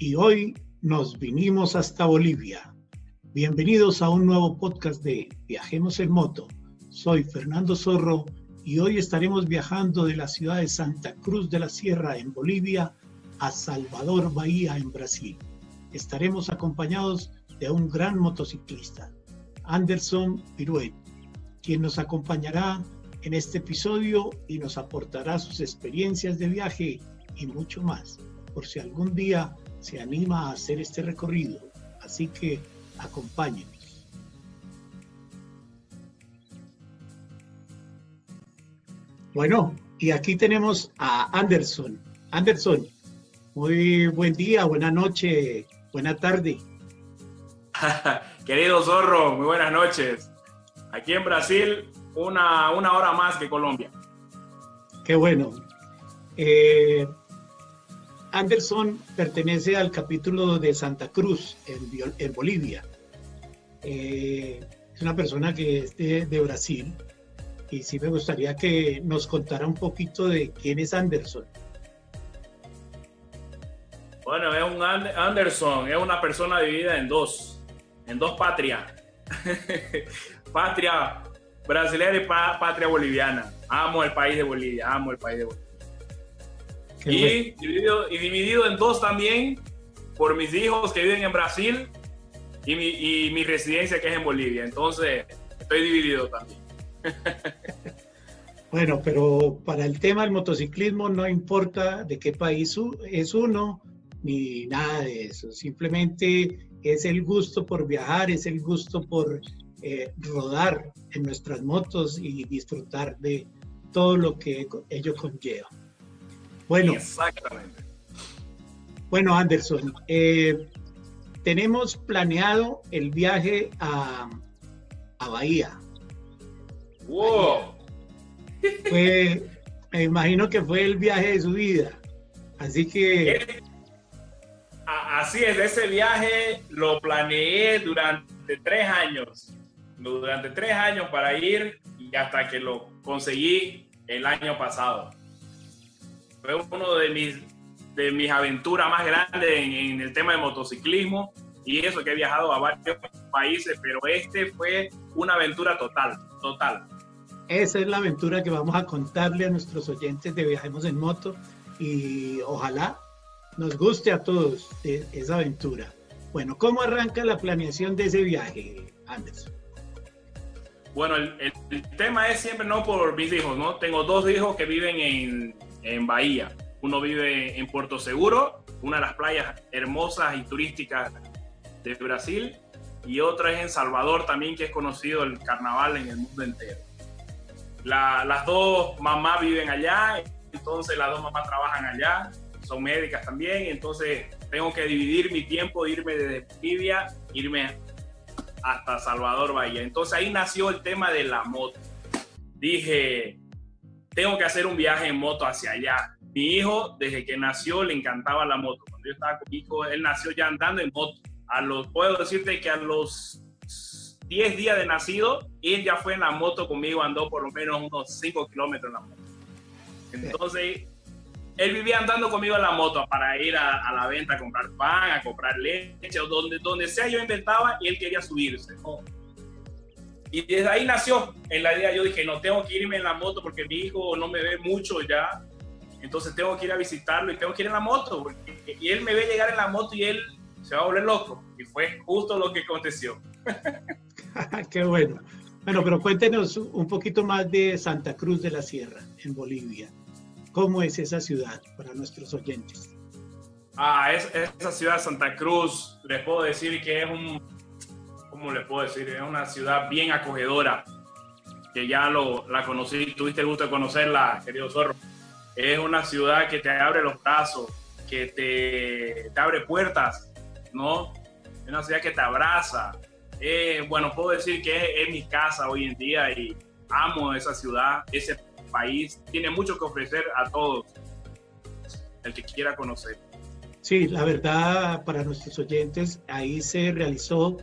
y hoy nos vinimos hasta Bolivia. Bienvenidos a un nuevo podcast de Viajemos en Moto. Soy Fernando Zorro y hoy estaremos viajando de la ciudad de Santa Cruz de la Sierra en Bolivia a Salvador Bahía en Brasil. Estaremos acompañados de un gran motociclista, Anderson Piruet, quien nos acompañará en este episodio y nos aportará sus experiencias de viaje y mucho más, por si algún día se anima a hacer este recorrido. Así que acompáñenos. Bueno, y aquí tenemos a Anderson. Anderson, muy buen día, buena noche, buena tarde. Querido Zorro, muy buenas noches. Aquí en Brasil, una, una hora más que Colombia. Qué bueno. Eh, Anderson pertenece al capítulo de Santa Cruz, en, Bolivia. Eh, es una persona que es de, Brasil y sí me gustaría que nos contara un poquito de quién es Anderson. Bueno, es un Anderson, es una persona dividida en dos, en dos patrias. patria brasileña y patria boliviana. Amo el país de Bolivia, amo el país de Bolivia y dividido, y dividido en dos también por mis hijos que viven en Brasil y mi, y mi residencia que es en Bolivia. Entonces, estoy dividido también. Bueno, pero para el tema del motociclismo no importa de qué país es uno ni nada de eso. Simplemente es el gusto por viajar, es el gusto por eh, rodar en nuestras motos y disfrutar de todo lo que ello conlleva. Bueno, Exactamente. Bueno, Anderson, eh, tenemos planeado el viaje a, Bahía. ¡Wow! me imagino que fue el viaje de su vida. Así que. Así es, ese viaje lo planeé durante tres años. Durante tres años para ir y hasta que lo conseguí el año pasado fue uno de mis, de mis aventuras más grandes en, el tema de motociclismo y eso que he viajado a varios países, pero este fue una aventura total, total. Esa es la aventura que vamos a contarle a nuestros oyentes de Viajemos en Moto y ojalá nos guste a todos esa aventura. Bueno, ¿cómo arranca la planeación de ese viaje, Anderson? Bueno, el, el, tema es siempre no por mis hijos, ¿no? Tengo dos hijos que viven en, en Bahía. Uno vive en Puerto Seguro, una de las playas hermosas y turísticas de Brasil, y otra es en Salvador también, que es conocido el carnaval en el mundo entero. las dos mamás viven allá, entonces las dos mamás trabajan allá, son médicas también, entonces tengo que dividir mi tiempo, irme desde Bolivia, irme hasta Salvador Bahía. Entonces ahí nació el tema de la moto. Dije, tengo que hacer un viaje en moto hacia allá. Mi hijo, desde que nació, le encantaba la moto. Cuando yo estaba con mi hijo, él nació ya andando en moto. A los, puedo decirte que a los 10 días de nacido, él ya fue en la moto conmigo, andó por lo menos unos 5 kilómetros en la moto. Entonces, él vivía andando conmigo en la moto para ir a, la venta a comprar pan, a comprar leche, o donde, donde sea yo inventaba y él quería subirse. Y desde ahí nació en la idea, yo dije, no, tengo que irme en la moto porque mi hijo no me ve mucho ya, entonces tengo que ir a visitarlo y tengo que ir en la moto, y él me ve llegar en la moto y él se va a volver loco, y fue justo lo que aconteció. Qué bueno. Bueno, pero cuéntenos un poquito más de Santa Cruz de la Sierra, en Bolivia. ¿Cómo es esa ciudad para nuestros oyentes? Ah, es, esa ciudad, Santa Cruz, les puedo decir que es un ¿cómo le puedo decir? Es una ciudad bien acogedora, que ya lo, la conocí, tuviste el gusto de conocerla, querido Zorro. Es una ciudad que te abre los brazos, que te, te abre puertas, ¿no? Es una ciudad que te abraza. bueno, puedo decir que es, mi casa hoy en día y amo esa ciudad, ese país. Tiene mucho que ofrecer a todos, el que quiera conocer. Sí, la verdad, para nuestros oyentes, ahí se realizó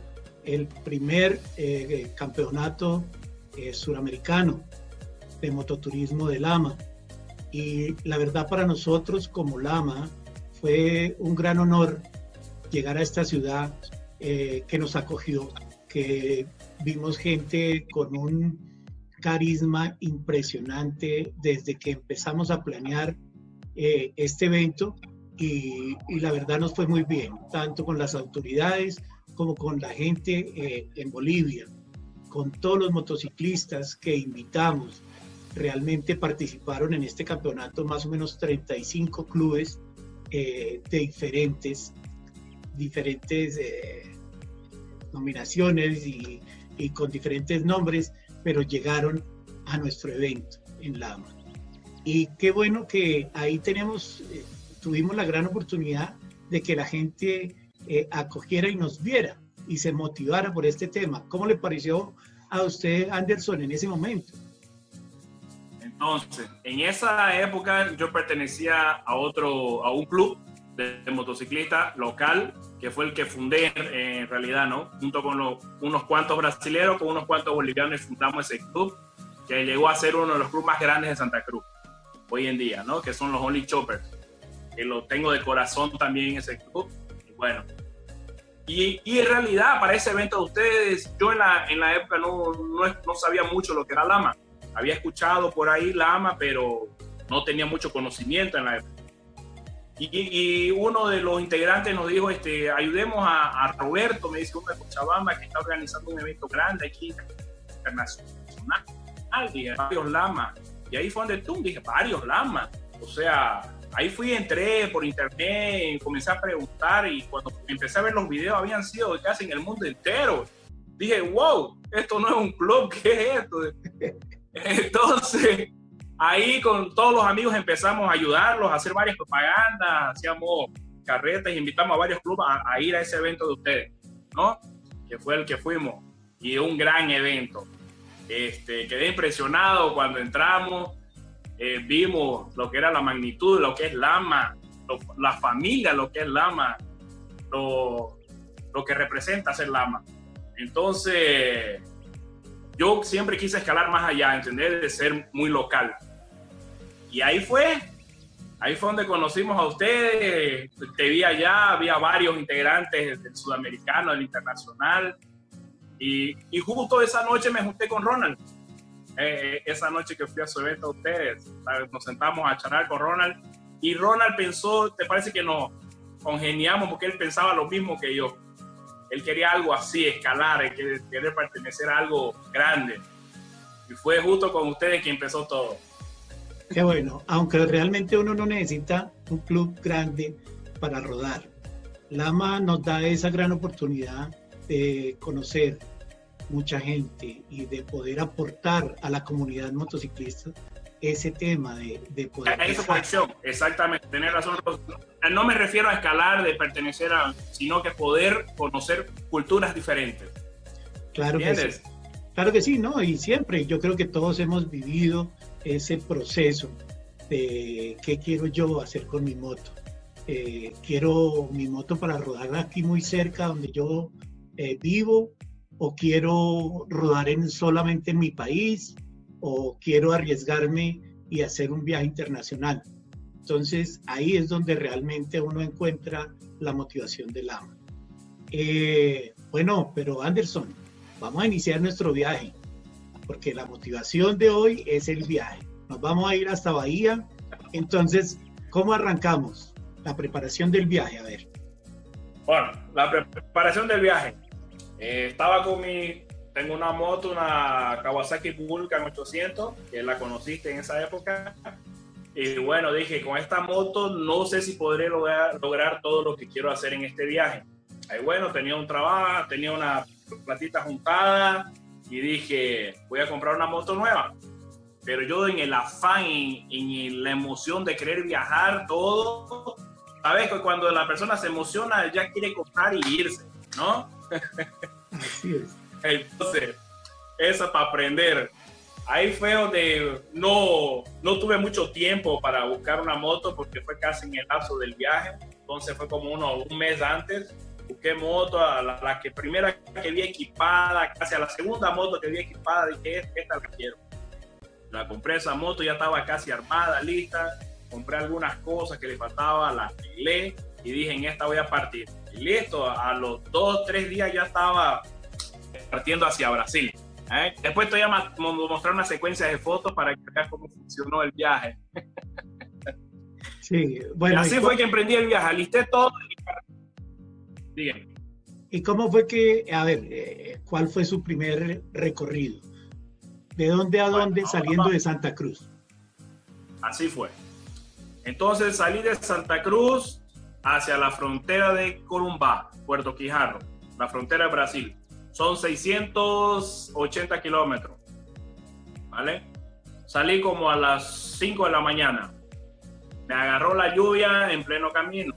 el primer eh, campeonato eh, suramericano de mototurismo de Lama. Y la verdad para nosotros como Lama fue un gran honor llegar a esta ciudad eh, que nos acogió, que vimos gente con un carisma impresionante desde que empezamos a planear este evento y, la verdad nos fue muy bien, tanto con las autoridades como con la gente eh, en Bolivia, con todos los motociclistas que invitamos. Realmente participaron en este campeonato más o menos 35 clubes eh, de diferentes, diferentes nominaciones y, y con diferentes nombres, pero llegaron a nuestro evento en Lama. Y qué bueno que ahí tenemos, eh, tuvimos la gran oportunidad de que la gente eh, acogiera y nos viera y se motivara por este tema. ¿Cómo le pareció a usted, Anderson, en ese momento? Entonces, en esa época yo pertenecía a otro, a un club de, motociclistas local, que fue el que fundé en realidad, ¿no? Junto con unos cuantos brasileños, con unos cuantos bolivianos, fundamos ese club, que llegó a ser uno de los clubes más grandes de Santa Cruz, hoy en día, ¿no? Que son los Only Choppers, que lo tengo de corazón también ese club. Y bueno, y, y, en realidad para ese evento de ustedes, yo en la, en la época no, no, no, sabía mucho lo que era Lama. Había escuchado por ahí Lama, pero no tenía mucho conocimiento en la época. Y, uno de los integrantes nos dijo, este, ayudemos a, Roberto, me dice uno de Cochabamba, que está organizando un evento grande aquí, internacional, y varios lamas. Y ahí fue donde tú, dije, varios lamas. O sea, ahí fui, entré por internet, comencé a preguntar y cuando empecé a ver los videos habían sido casi en el mundo entero. Dije, wow, esto no es un club, ¿qué es esto? Entonces, Ahí con todos los amigos empezamos a ayudarlos, a hacer varias propagandas, hacíamos carretas, invitamos a varios clubes a, ir a ese evento de ustedes, ¿no? Que fue el que fuimos. Y un gran evento. Este, quedé impresionado cuando entramos, eh, vimos lo que era la magnitud, lo que es Lama, la familia, lo que es Lama, lo, lo que representa ser Lama. Entonces, yo siempre quise escalar más allá, entender de ser muy local. Y ahí fue, ahí fue donde conocimos a ustedes, te vi allá, había varios integrantes del sudamericano, del internacional, y, y justo esa noche me junté con Ronald. Eh, esa noche que fui a su evento a ustedes, nos sentamos a charlar con Ronald, y Ronald pensó, te parece que nos congeniamos porque él pensaba lo mismo que yo. Él quería algo así, escalar, querer pertenecer a algo grande. Y fue justo con ustedes que empezó todo. Qué bueno, aunque realmente uno no necesita un club grande para rodar. Lama nos da esa gran oportunidad de conocer mucha gente y de poder aportar a la comunidad motociclista ese tema de, de poder... Esa conexión, exactamente, tener razón. No me refiero a escalar, de pertenecer a, sino que poder conocer culturas diferentes. Claro que sí. Claro que sí, ¿no? Y siempre, yo creo que todos hemos vivido ese proceso de qué quiero yo hacer con mi moto. Eh, quiero mi moto para rodar aquí muy cerca donde yo eh, vivo o quiero rodar en, solamente en mi país o quiero arriesgarme y hacer un viaje internacional. Entonces ahí es donde realmente uno encuentra la motivación del ama. Eh, bueno, pero Anderson, vamos a iniciar nuestro viaje porque la motivación de hoy es el viaje. Nos vamos a ir hasta Bahía. Entonces, ¿cómo arrancamos? La preparación del viaje, a ver. Bueno, la preparación del viaje. Eh, estaba con mi, tengo una moto, una Kawasaki Vulcan 800, que la conociste en esa época. Y bueno, dije, con esta moto no sé si podré lograr, lograr todo lo que quiero hacer en este viaje. Ahí bueno, tenía un trabajo, tenía una platita juntada, y dije, voy a comprar una moto nueva. Pero yo en el afán, en, la emoción de querer viajar, todo, sabes que cuando la persona se emociona, ya quiere comprar y irse, ¿no? Así es. Entonces, eso para aprender. Ahí fue donde no, no tuve mucho tiempo para buscar una moto porque fue casi en el lapso del viaje. Entonces fue como uno, un mes antes busqué moto, a la, que primera que vi equipada, casi a la segunda moto que vi equipada, dije, esta la quiero. La compré esa moto, ya estaba casi armada, lista, compré algunas cosas que le faltaba, la arreglé y dije, en esta voy a partir. Y listo, a los dos, tres días ya estaba partiendo hacia Brasil. ¿eh? Después te voy a mostrar una secuencia de fotos para que veas cómo funcionó el viaje. Sí, bueno. así fue que emprendí el viaje, alisté todo. Y... ¿Y cómo fue que, a ver, eh, cuál fue su primer recorrido? ¿De dónde a dónde saliendo de Santa Cruz? Así fue. Entonces salí de Santa Cruz hacia la frontera de Corumbá, Puerto Quijarro, la frontera de Brasil. Son 680 kilómetros. ¿Vale? Salí como a las 5 de la mañana. Me agarró la lluvia en pleno camino.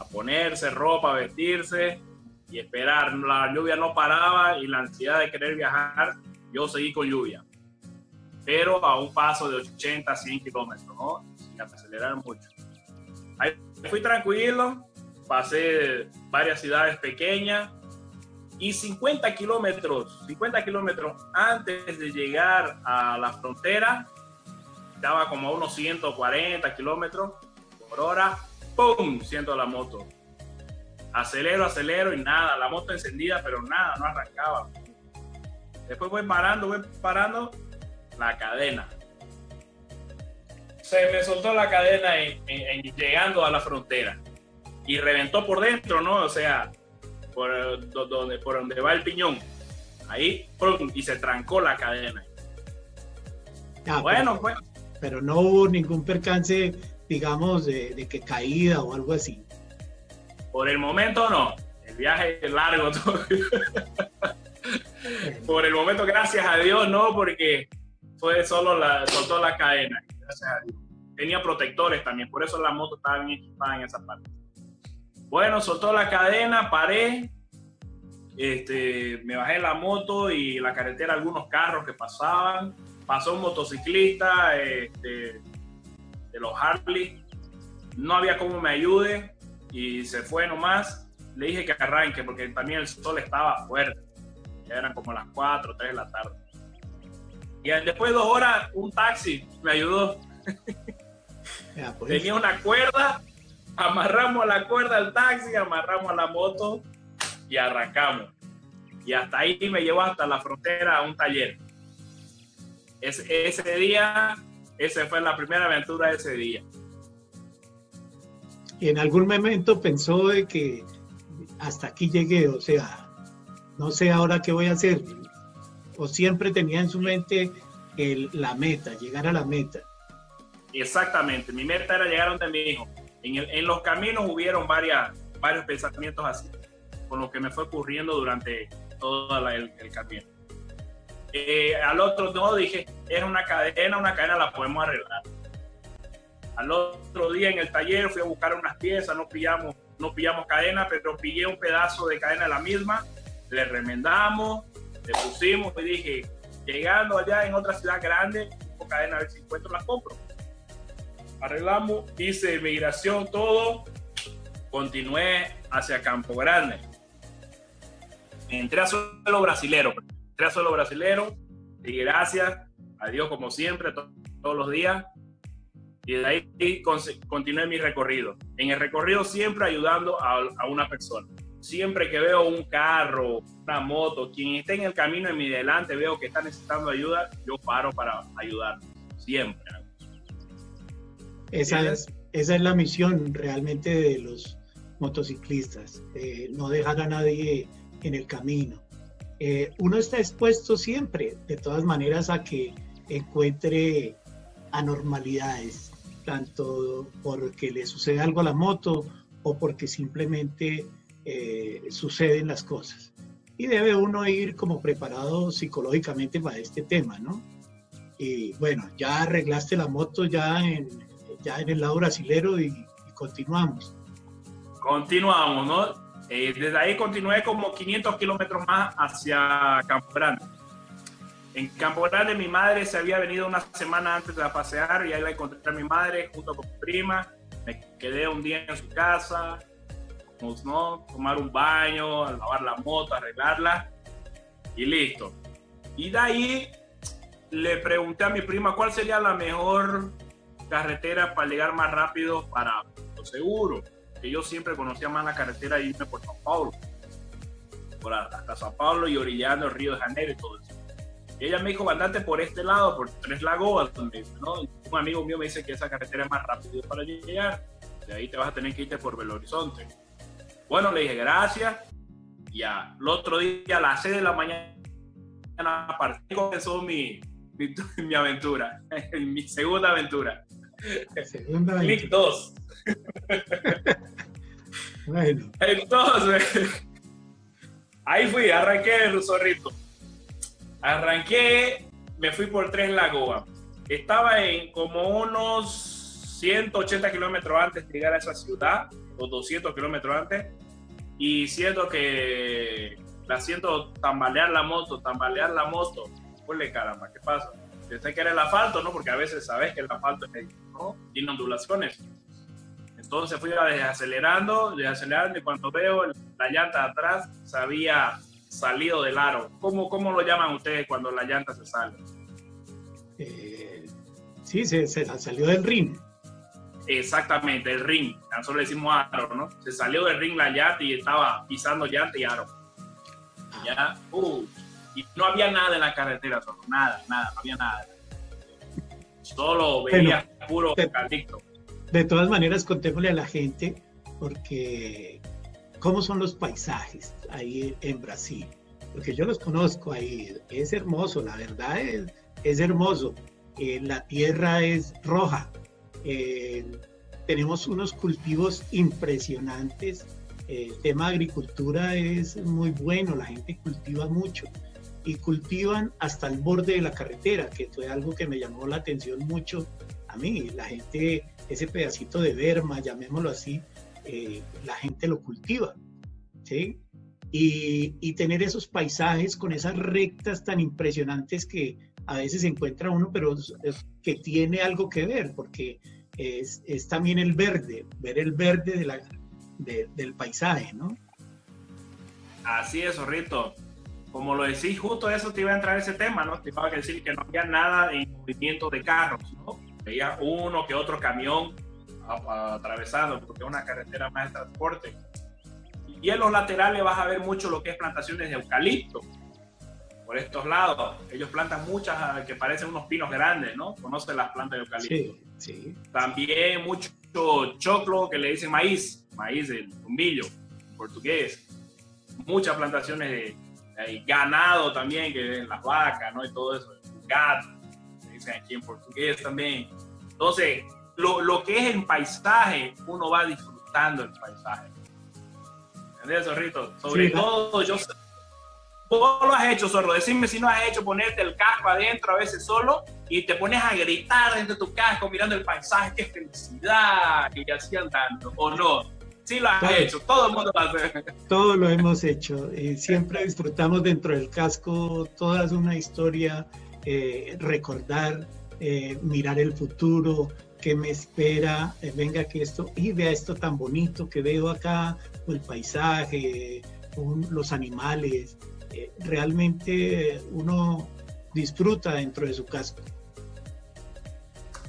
A ponerse ropa, a vestirse y esperar. La lluvia no paraba y la ansiedad de querer viajar, yo seguí con lluvia. Pero a un paso de 80, 100 kilómetros, ¿no? Sin acelerar mucho. Ahí fui tranquilo, pasé varias ciudades pequeñas y 50 kilómetros, 50 kilómetros antes de llegar a la frontera, estaba como a unos 140 kilómetros por hora, ¡pum! Siento la moto. Acelero, acelero y nada, la moto encendida, pero nada, no arrancaba. Después voy parando, voy parando la cadena se me soltó la cadena en, llegando a la frontera y reventó por dentro, ¿no? O sea, por donde, por donde va el piñón. Ahí, y se trancó la cadena. bueno, pero, pues. Pero no hubo ningún percance, digamos, de, que caída o algo así. Por el momento no. El viaje es largo. por el momento, gracias a Dios, no, porque fue solo la, soltó la cadena. Tenía protectores también, por eso la moto estaba bien equipada en esa parte. Bueno, soltó la cadena, paré, este, me bajé la moto y la carretera algunos carros que pasaban. Pasó un motociclista este, de los Harley. No había cómo me ayude y se fue nomás. Le dije que arranque porque también el sol estaba fuerte. Ya eran como las 4, 3 de la tarde. Y después de dos horas, un taxi me ayudó. Pues. Tenía una cuerda, amarramos la cuerda al taxi, amarramos la moto y arrancamos. Y hasta ahí me llevó hasta la frontera a un taller. Ese, ese día, esa fue la primera aventura de ese día. Y en algún momento pensó de que hasta aquí llegué, o sea, no sé ahora qué voy a hacer. O siempre tenía en su mente el, la meta, llegar a la meta. Exactamente, mi meta era llegar a donde mi hijo. En, en los caminos hubieron varias, varios pensamientos así, con lo que me fue ocurriendo durante todo el, camino. Eh, al otro no dije, es una cadena, una cadena la podemos arreglar. Al otro día en el taller fui a buscar unas piezas, no pillamos, no pillamos cadena, pero pillé un pedazo de cadena de la misma, le remendamos, pusimos y dije, llegando allá en otra ciudad grande, cadena a ver si encuentro la compro arreglamos, hice migración, todo, continué hacia Campo Grande. Entré a suelo brasilero, entré a suelo brasilero y gracias a Dios como siempre, todos los días. Y de ahí continué mi recorrido. En el recorrido siempre ayudando a una persona. Siempre que veo un carro, una moto, quien esté en el camino en mi delante, veo que está necesitando ayuda, yo paro para ayudar. Siempre. Esa es, esa es la misión realmente de los motociclistas, eh, no dejar a nadie en el camino. Eh, uno está expuesto siempre, de todas maneras, a que encuentre anormalidades, tanto porque le sucede algo a la moto o porque simplemente eh, suceden las cosas. Y debe uno ir como preparado psicológicamente para este tema, ¿no? Y bueno, ya arreglaste la moto ya en, ya en el lado brasilero y, continuamos. Continuamos, ¿no? Eh, desde ahí continué como 500 kilómetros más hacia Campo Grande. En Campo Grande mi madre se había venido una semana antes de pasear y ahí la encontré a mi madre junto con mi prima. Me quedé un día en su casa, pues, ¿no? tomar un baño, lavar la moto, arreglarla y listo. Y de ahí le pregunté a mi prima cuál sería la mejor carretera para llegar más rápido para Seguro, que yo siempre conocía más la carretera de irme por Sao Paulo, por hasta Sao Paulo y orillando el Río de Janeiro y todo eso. Y ella me dijo, andate por este lado, por Tres Lagoas, un amigo mío me dice que esa carretera es más rápida para llegar. De ahí te vas a tener que irte por Belo Horizonte. Bueno, le dije, gracias. Ya, el otro día a las 6 de la mañana partí comenzó mi, mi, mi aventura, mi segunda aventura. Segunda. Click 2. Bueno, Entonces, ahí fui, arranqué el zorrito. Arranqué, me fui por Tres Lagoas. Estaba en como unos 180 kilómetros antes de llegar a esa ciudad, o 200 kilómetros antes, y siento que la siento tambalear la moto, tambalear la moto. Ponle caramba, ¿qué pasa? Pensé que era el asfalto, ¿no? Porque a veces sabes que el asfalto ¿no? tiene ondulaciones. Entonces fui desacelerando, desacelerando y cuando veo la llanta atrás se había salido del aro. ¿Cómo, cómo lo llaman ustedes cuando la llanta se sale? eh, sí, se, se salió del ring. Exactamente, el ring. Nosotros le decimos aro, ¿no? Se salió del ring la llanta y estaba pisando llanta y aro. Ya, uh, y no había nada en la carretera, solo, nada, nada, no había nada. Solo veía puro eucalipto. De todas maneras, contémosle a la gente, porque cómo son los paisajes ahí en Brasil. Porque yo los conozco ahí, es hermoso, la verdad es, es hermoso. Eh, la tierra es roja, eh, tenemos unos cultivos impresionantes. El tema de agricultura es muy bueno, la gente cultiva mucho y cultivan hasta el borde de la carretera, que fue algo que me llamó la atención mucho a mí. La gente, ese pedacito de berma, llamémoslo así, eh, la gente lo cultiva, ¿sí? Y, y tener esos paisajes con esas rectas tan impresionantes que a veces encuentra uno, pero es- es que tiene algo que ver, porque es, es también el verde, ver el verde de la, de- del paisaje, ¿no? Así es, zorrito. Como lo decís, justo eso te iba a entrar ese tema, ¿no? Te iba a decir que no había nada en movimiento de carros, ¿no? Veía uno que otro camión a- a- atravesando, porque es una carretera más de transporte. Y en los laterales vas a ver mucho lo que es plantaciones de eucalipto. Por estos lados, ellos plantan muchas que parecen unos pinos grandes, ¿no? Conocen las plantas de eucalipto. Sí, sí. También mucho choclo que le dicen maíz, maíz del tumbillo, en portugués. Muchas plantaciones de, de ganado también, que las vacas, ¿no? Y todo eso, gato, se dicen aquí en portugués también. Entonces, lo, lo que es el paisaje, uno va disfrutando el paisaje. ¿Entendés, Zorrito? Sobre Sí, todo, yo sé- Vos lo has hecho, Zorro. Decime si no has hecho ponerte el casco adentro a veces solo y te pones a gritar dentro de tu casco mirando el paisaje. ¡Qué felicidad! Y así andando. ¿O no? Sí lo has Claro. hecho. Todo el mundo lo hace. Todo lo hemos hecho. eh, siempre disfrutamos dentro del casco toda una historia, eh, recordar, eh, mirar el futuro, qué me espera, eh, venga que esto, y vea esto tan bonito que veo acá, el paisaje, un- los animales. Eh, realmente uno disfruta dentro de su casco.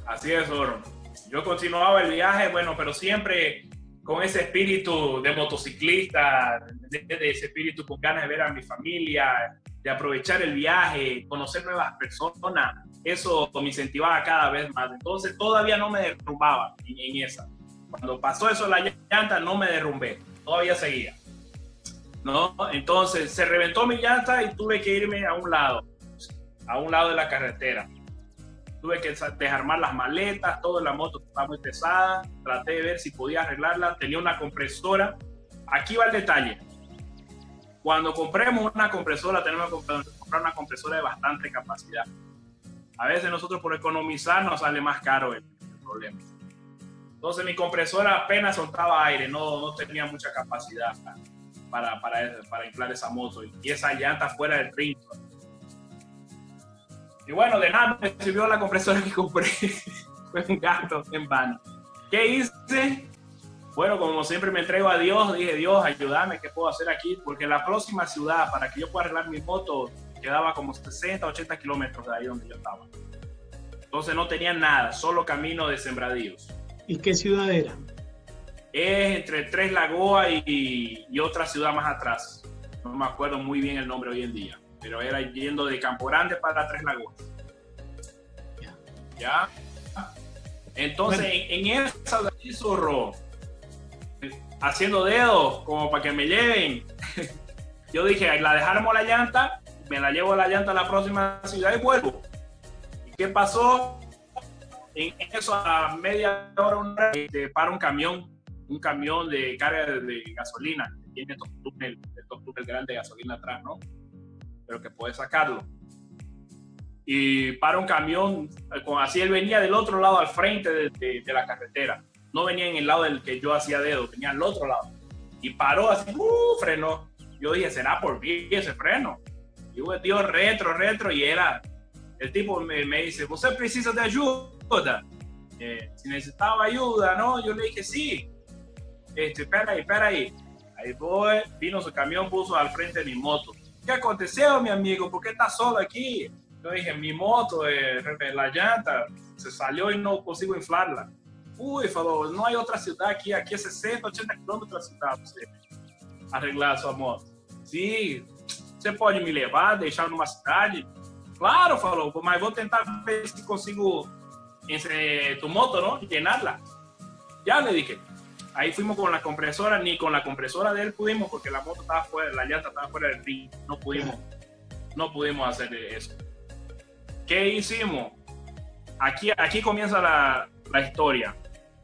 Así es, Zorro. Yo continuaba el viaje, bueno, pero siempre con ese espíritu de motociclista, de, de ese espíritu con ganas de ver a mi familia, de aprovechar el viaje, conocer nuevas personas. Eso me incentivaba cada vez más. Entonces todavía no me derrumbaba en, en esa. Cuando pasó eso la llanta, no me derrumbé. Todavía seguía. ¿No? Entonces se reventó mi llanta y tuve que irme a un lado, a un lado de la carretera tuve que sa- desarmar las maletas, toda la moto estaba muy pesada, traté de ver si podía arreglarla, tenía una compresora. Aquí va el detalle. Cuando compremos una compresora, tenemos que comprar- una compresora de bastante capacidad. A veces nosotros por economizar nos sale más caro el, problema. Entonces mi compresora apenas soltaba aire, no tenía mucha capacidad para, para, para inflar esa moto y, esa llanta fuera del ring. Y bueno, de nada me sirvió la compresora que compré. Fue un gasto en vano. ¿Qué hice? Bueno, como siempre me entrego a Dios, dije, Dios, ayúdame, ¿qué puedo hacer aquí? Porque la próxima ciudad, para que yo pueda arreglar mi moto, quedaba como 60, 80 kilómetros de ahí donde yo estaba. Entonces no tenía nada, solo camino de sembradíos. ¿Y qué ciudad era? Es entre Tres Lagoas y, y, otra ciudad más atrás. No me acuerdo muy bien el nombre hoy en día, pero era yendo de Campo Grande para Tres Lagoas. ¿Ya? Entonces, en, en, esa de zorro, haciendo dedos como para que me lleven, yo dije, la dejamos la llanta, me la llevo la llanta a la próxima ciudad y vuelvo. ¿Y qué pasó? En eso, a media hora, una, este, para un camión, un camión de carga de, gasolina, que tiene estos túneles, estos túneles grandes de gasolina atrás, ¿no? Pero que puede sacarlo. Y para un camión, así él venía del otro lado al frente de, la carretera. No venía en el lado del que yo hacía dedo, venía al otro lado. Y paró así, uh, frenó. Yo dije, ¿será por mí ese freno? Y yo dio retro, retro, y era, el tipo me, me dice, ¿usted precisa de ayuda? Eh, si necesitaba ayuda, ¿no? Yo le dije, sí. Este, espera ahí. Ahí voy, vino su camión, puso al frente de mi moto. ¿Qué aconteció, mi amigo? ¿Por qué estás solo aquí? Yo dije, mi moto, eh, la llanta, se salió y no consigo inflarla. Uy, falou, não há outra cidade aqui, aqui é 60, 80 quilômetros cidade você arreglar a sua moto. Sim, você pode me levar, deixar numa cidade? Claro, falou, mas vou tentar ver se consigo entre tu moto, ¿no? Llenarla. Ya le dije. Ahí fuimos con la compresora, ni con la compresora de él pudimos porque la moto estaba fuera, la llanta estaba fuera del ring. No pudimos, no pudimos hacer eso. ¿Qué hicimos? Aquí, aquí comienza la, la historia.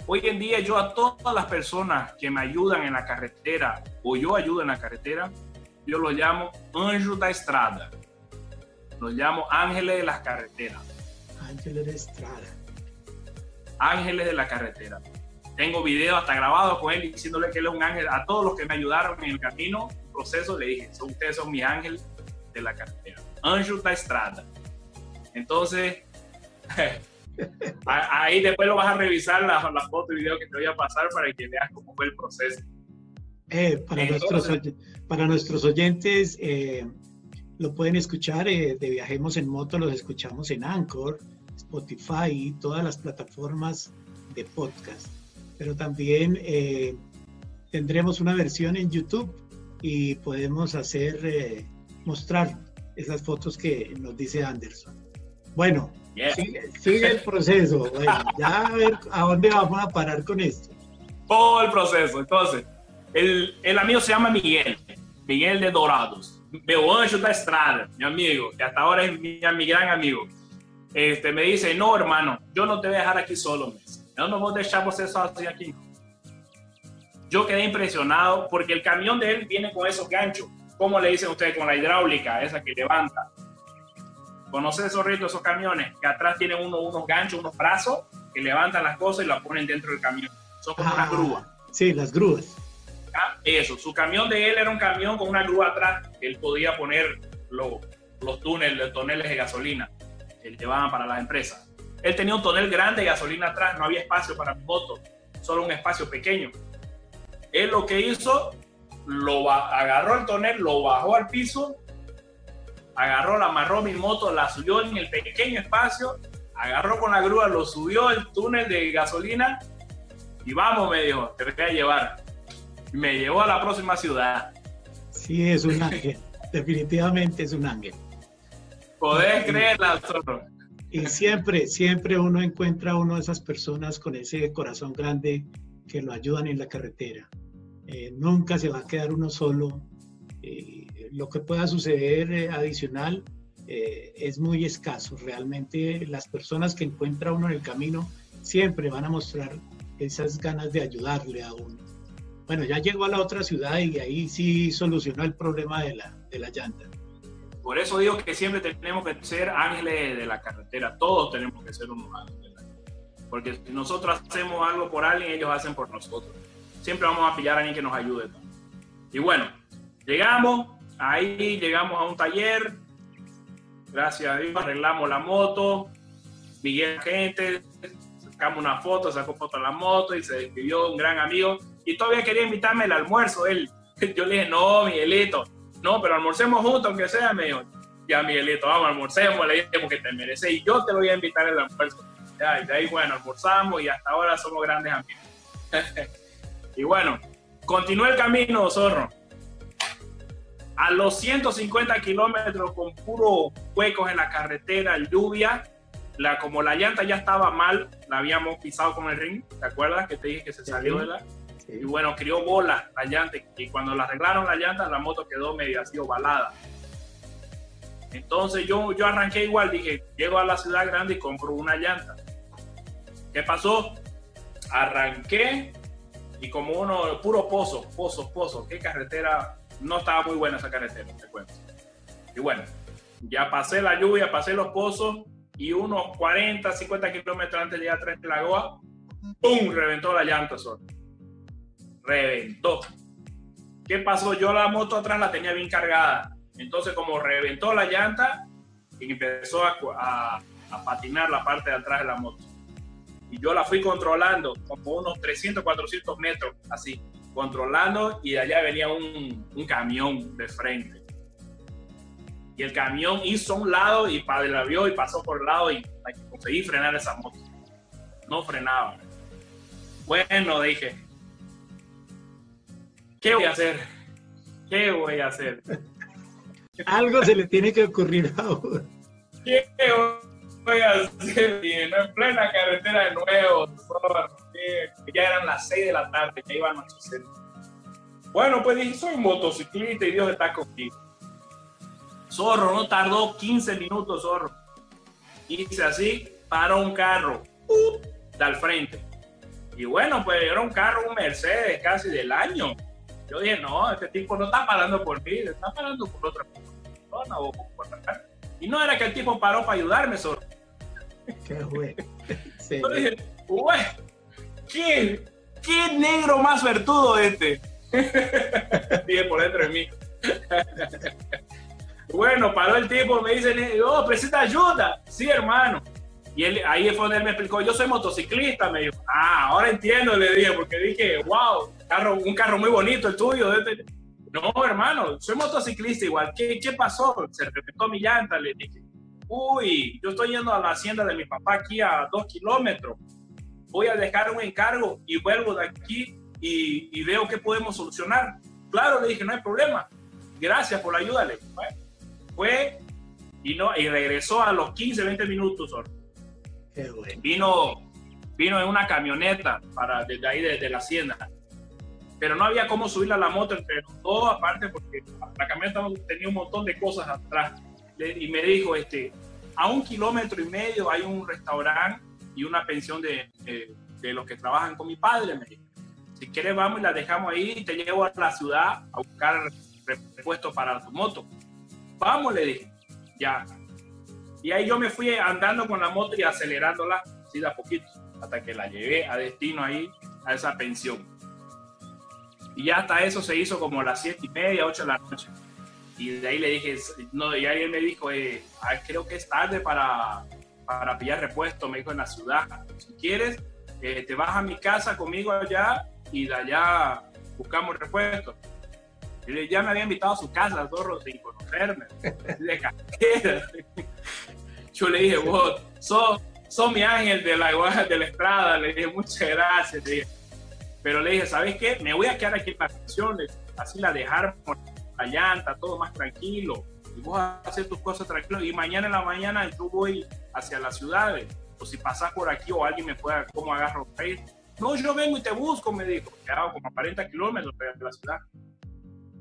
Hoy en día yo a todas las personas que me ayudan en la carretera o yo ayudo en la carretera, yo los llamo anjos da estrada. Los llamo ángeles de las carreteras. Ángeles de estrada. Ángeles de la carretera. Tengo videos hasta grabados con él diciéndole que él es un ángel. A todos los que me ayudaron en el camino, el proceso, le dije, son, ustedes son mi ángel de la carretera. Anjos da estrada. Entonces, ahí después lo vas a revisar las la fotos y videos que te voy a pasar para que veas cómo fue el proceso. Eh, para, Entonces, nuestros, para nuestros oyentes, eh, lo pueden escuchar eh, de Viajemos en Moto, los escuchamos en Anchor, Spotify y todas las plataformas de podcast. Pero también eh, tendremos una versión en YouTube y podemos hacer, eh, mostrar esas fotos que nos dice Anderson. Bueno, yeah. sigue, sigue, el proceso. Bueno, ya a ver a dónde vamos a parar con esto. Todo el proceso. Entonces, el, el amigo se llama Miguel, Miguel de Dorados. Meu anjo da estrada, mi amigo, que hasta ahora es mi, mi gran amigo. Este, me dice, no, hermano, yo no te voy a dejar aquí solo. Yo no voy a dejar você sozinho aquí. Yo quedé impresionado porque el camión de él viene con esos ganchos. ¿Cómo le dicen ustedes? Con la hidráulica, esa que levanta. ¿Conoces esos ritos, esos camiones? Que atrás tienen uno, unos ganchos, unos brazos que levantan las cosas y las ponen dentro del camión. Son como ah, unas grúas. Sí, las grúas. Ah, eso, su camión de él era un camión con una grúa atrás él podía poner lo, los túneles, los toneles de gasolina que llevaban para las empresas. Él tenía un tonel grande de gasolina atrás, no había espacio para mi moto, solo un espacio pequeño. Él lo que hizo, lo agarró el tonel, lo bajó al piso, agarró, la amarró mi moto, la subió en el pequeño espacio, agarró con la grúa, lo subió el túnel de gasolina y vamos, me dijo, te voy a llevar. Me llevó a la próxima ciudad. Sí, es un ángel, definitivamente es un ángel. Podés creerla, zorro. Y siempre, siempre uno encuentra uno de esas personas con ese corazón grande que lo ayudan en la carretera. Eh, nunca se va a quedar uno solo. Eh, lo que pueda suceder eh, adicional es muy escaso. Realmente las personas que encuentra uno en el camino siempre van a mostrar esas ganas de ayudarle a uno. Bueno, ya llegó a la otra ciudad y ahí sí solucionó el problema de la, de la llanta. Por eso digo que siempre tenemos que ser ángeles de la carretera, todos tenemos que ser unos ángeles. Porque si nosotros hacemos algo por alguien, ellos hacen por nosotros. Siempre vamos a pillar a alguien que nos ayude. Y bueno, llegamos, ahí llegamos a un taller, gracias a Dios arreglamos la moto, Miguel gente, sacamos una foto, sacó foto de la moto y se despidió un gran amigo. Y todavía quería invitarme al almuerzo, él. Yo le dije, no, Miguelito, no, pero almorcemos juntos, aunque sea, me dijo, ya Miguelito, vamos, almorcemos, le dije, porque te mereces y yo te voy a invitar al almuerzo. Ya, y de ahí, bueno, almorzamos y hasta ahora somos grandes amigos. Y bueno, continué el camino, zorro. A los 150 kilómetros con puros huecos en la carretera, lluvia, la, como la llanta ya estaba mal, la habíamos pisado con el ring, ¿te acuerdas que te dije que se salió de la? Y bueno, crió bola la llanta y cuando la arreglaron la llanta, la moto quedó medio así ovalada. Entonces yo, yo arranqué igual, dije, llego a la ciudad grande y compro una llanta. ¿Qué pasó? Arranqué y como uno, puro pozo, pozo, pozo, qué carretera, no estaba muy buena esa carretera, te cuento. Y bueno, ya pasé la lluvia, pasé los pozos y unos 40, 50 kilómetros antes de llegar a Tres Lagoa, ¡pum! Reventó la llanta solo. Reventó. ¿Qué pasó? Yo la moto atrás la tenía bien cargada. Entonces, como reventó la llanta, empezó a, patinar la parte de atrás de la moto. Y yo la fui controlando como unos 300, 400 metros, así, controlando, y de allá venía un, camión de frente y el camión hizo un lado y para el avión y pasó por el lado y conseguí frenar esa moto. No frenaba. Bueno, dije, ¿qué voy a hacer? ¿Qué voy a hacer? Algo se le tiene que ocurrir ahora. ¿Qué voy a hacer? en plena carretera de nuevo, ya eran las 6 de la tarde, ya iban a anochecer. Bueno, pues dije, soy motociclista y Dios está conmigo Zorro, no tardó 15 minutos, Zorro. Hice así, paró un carro, ¡uh! al frente. Y bueno, pues era un carro, un Mercedes casi del año. Yo dije, no, este tipo no está parando por mí, está parando por otra persona o por otra Y no era que el tipo paró para ayudarme, Zorro. Qué bueno. Yo dije, ¿qué, qué negro más vertudo este. dije por dentro de mí. Bueno, paró el tipo, me dice, oh, presenta ayuda. Sí, hermano. Y él, ahí fue donde él me explicó, yo soy motociclista, me dijo. Ah, ahora entiendo, le dije, porque dije, wow, carro, un carro muy bonito el tuyo. No, hermano, soy motociclista igual. ¿Qué, qué pasó? Se reventó mi llanta, le dije. Uy, yo estoy yendo a la hacienda de mi papá aquí a dos kilómetros. Voy a dejar un encargo y vuelvo de aquí y, y veo qué podemos solucionar. Claro, le dije, no hay problema. Gracias por la ayuda, le dije fue y, no, y regresó a los 15, 20 minutos. Vino, vino en una camioneta para desde ahí, desde la hacienda. Pero no había cómo subirla a la moto entre los dos, aparte porque la camioneta tenía un montón de cosas atrás. Y me dijo, este, a un kilómetro y medio hay un restaurante y una pensión de, de, los que trabajan con mi padre. Me dijo, si quieres vamos y la dejamos ahí y te llevo a la ciudad a buscar repuestos para tu moto vamos, le dije, ya. Y ahí yo me fui andando con la moto y acelerándola, así de a poquito, hasta que la llevé a destino ahí, a esa pensión. Y ya hasta eso se hizo como las siete y media, ocho de la noche. Y de ahí le dije, no, y él me dijo, eh, creo que es tarde para, para pillar repuesto, me dijo, en la ciudad. Si quieres, eh, te vas a mi casa conmigo allá y de allá buscamos repuesto. Ya me había invitado a su casa, zorro, sin conocerme. De Yo le dije, vos, sos, mi ángel de la, de la estrada. Le dije, muchas gracias. Pero le dije, ¿sabes qué? Me voy a quedar aquí en la así la dejar por la llanta, todo más tranquilo. Y vos a hacer tus cosas tranquilo. Y mañana en la mañana yo voy hacia las ciudades. O si pasas por aquí o alguien me pueda, ¿cómo agarro? No, yo vengo y te busco, me dijo. Quedaba como a 40 kilómetros de la ciudad.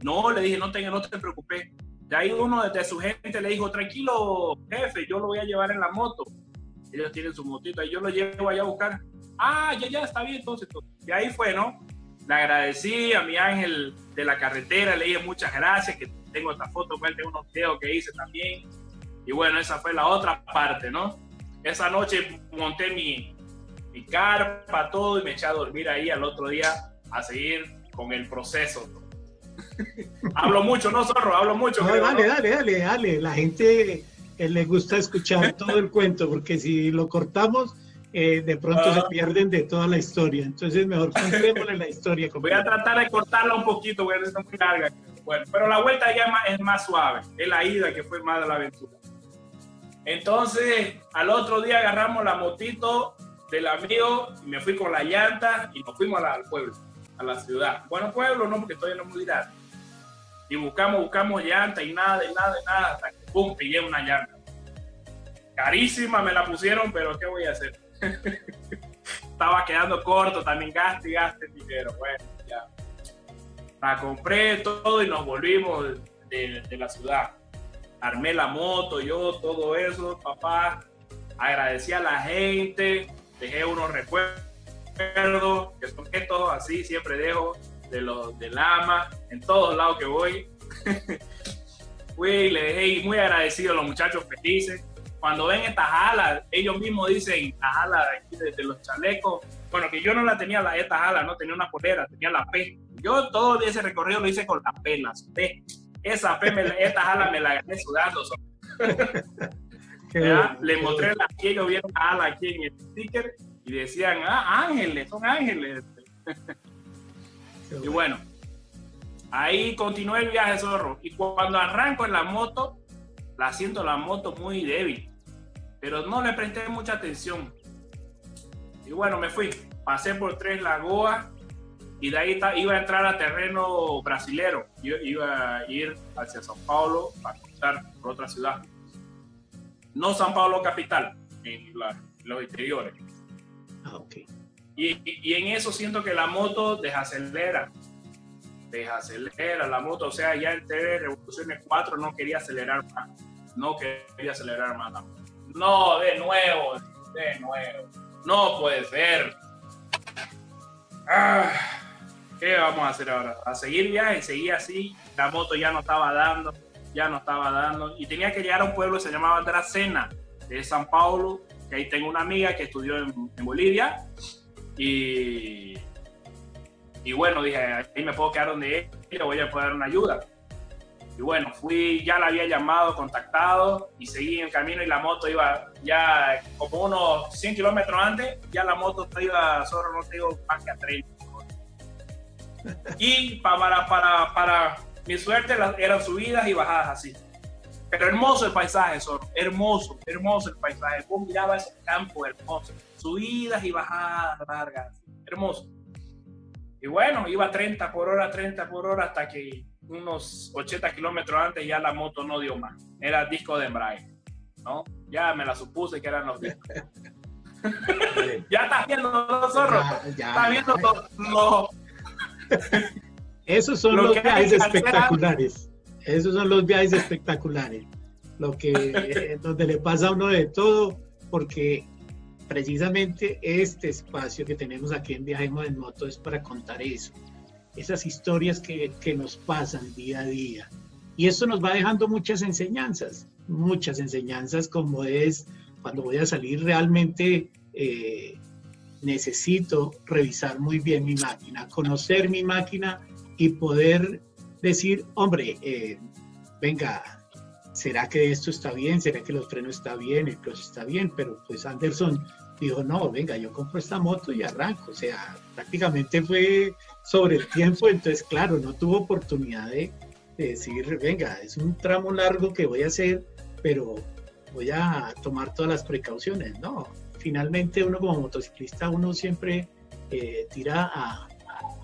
No, le dije, no te, no te preocupes. De ahí uno de su gente le dijo, tranquilo, jefe, yo lo voy a llevar en la moto. Ellos tienen su motito y yo lo llevo allá a buscar. Ah, ya, ya, está bien, entonces. Y ahí fue, ¿no? Le agradecí a mi ángel de la carretera, le dije muchas gracias, que tengo esta foto, con él, tengo unos videos que hice también. Y bueno, esa fue la otra parte, ¿no? Esa noche monté mi, mi carpa, todo, y me eché a dormir ahí al otro día a seguir con el proceso hablo mucho, no, zorro, hablo mucho. dale, dale, dale, dale. La gente eh, le gusta escuchar todo el cuento, porque si lo cortamos, eh, de pronto se ah. pierden de toda la historia. Entonces, mejor contémosle la historia. Voy a tratar de cortarla un poquito, porque es muy larga. Bueno, pero la vuelta ya es más, suave. Es la ida que fue más de la aventura. Entonces, al otro día agarramos la motito del amigo y me fui con la llanta y nos fuimos al pueblo. a la ciudad. Bueno, pueblo no, porque todavía no muy grande. Y buscamos, buscamos llanta y nada, y nada, y nada, hasta que pum, pillé una llanta. Carísima me la pusieron, pero ¿qué voy a hacer? Estaba quedando corto, también gaste y gaste dinero. Bueno, ya. La compré todo y nos volvimos de, de la ciudad. Armé la moto, yo, todo eso, papá. Agradecí a la gente, dejé unos recuerdos, que son estos, así siempre dejo de los de Lama, en todos lados que voy. Fui le dejé muy agradecido a los muchachos felices. Cuando ven estas alas, ellos mismos dicen, las alas de, de, los chalecos, bueno, que yo no la tenía la, estas alas, no tenía una polera, tenía la P. Yo todo ese recorrido lo hice con la P, las P. Esa P, me, estas alas me la gané sudando. Le mostré la que ellos vieron la ala aquí en el sticker y decían, ah, ángeles, son ángeles. y bueno, ahí continué el viaje zorro. Y cuando arranco en la moto, la siento la moto muy débil, pero no le presté mucha atención. Y bueno, me fui, pasé por tres lagoas y de ahí iba a entrar a terreno brasilero. Yo iba a ir hacia São Paulo para cruzar por otra ciudad. No São Paulo capital, en, la, los interiores. Ah, ok. Y, y, en eso siento que la moto desacelera. Desacelera la moto. O sea, ya en TV Revoluciones 4 no quería acelerar más. No quería acelerar más. No, de nuevo, de nuevo. No puede ser. Ah, ¿Qué vamos a hacer ahora? A seguir viaje, seguir así. La moto ya no estaba dando, ya no estaba dando. Y tenía que llegar a un pueblo que se llamaba Dracena, de San Paulo, que ahí tengo una amiga que estudió en, en Bolivia. Y, y bueno, dije, ahí me puedo quedar donde ella, voy a poder dar una ayuda. Y bueno, fui, ya la había llamado, contactado y seguí en camino y la moto iba ya como unos 100 kilómetros antes, ya la moto iba, solo no te digo, más que a 30. Y para, para, para mi suerte eran subidas y bajadas así. Pero hermoso el paisaje, Zorro. Hermoso, hermoso el paisaje. Vos mirabas ese campo hermoso. Subidas y bajadas largas. Hermoso. Y bueno, iba 30 por hora, 30 por hora, hasta que unos 80 kilómetros antes ya la moto no dio más. Era disco de embrague. ¿no? Ya me la supuse que eran los discos. ya estás viendo los zorros. Estás viendo los. Esos son los viajes espectaculares. Esos son los viajes espectaculares. Lo que, donde le pasa a uno de todo, porque precisamente este espacio que tenemos aquí en Viajemos en Moto es para contar eso. Esas historias que, nos pasan día a día. Y eso nos va dejando muchas enseñanzas, muchas enseñanzas como es cuando voy a salir realmente eh, necesito revisar muy bien mi máquina, conocer mi máquina y poder decir, hombre, eh, venga, ¿será que esto está bien? ¿Será que los frenos está bien? ¿El clutch está bien? Pero pues Anderson dijo, no, venga, yo compro esta moto y arranco. O sea, prácticamente fue sobre el tiempo, entonces claro, no tuvo oportunidad de, de decir, venga, es un tramo largo que voy a hacer, pero voy a tomar todas las precauciones. No, finalmente uno como motociclista, uno siempre eh, tira a,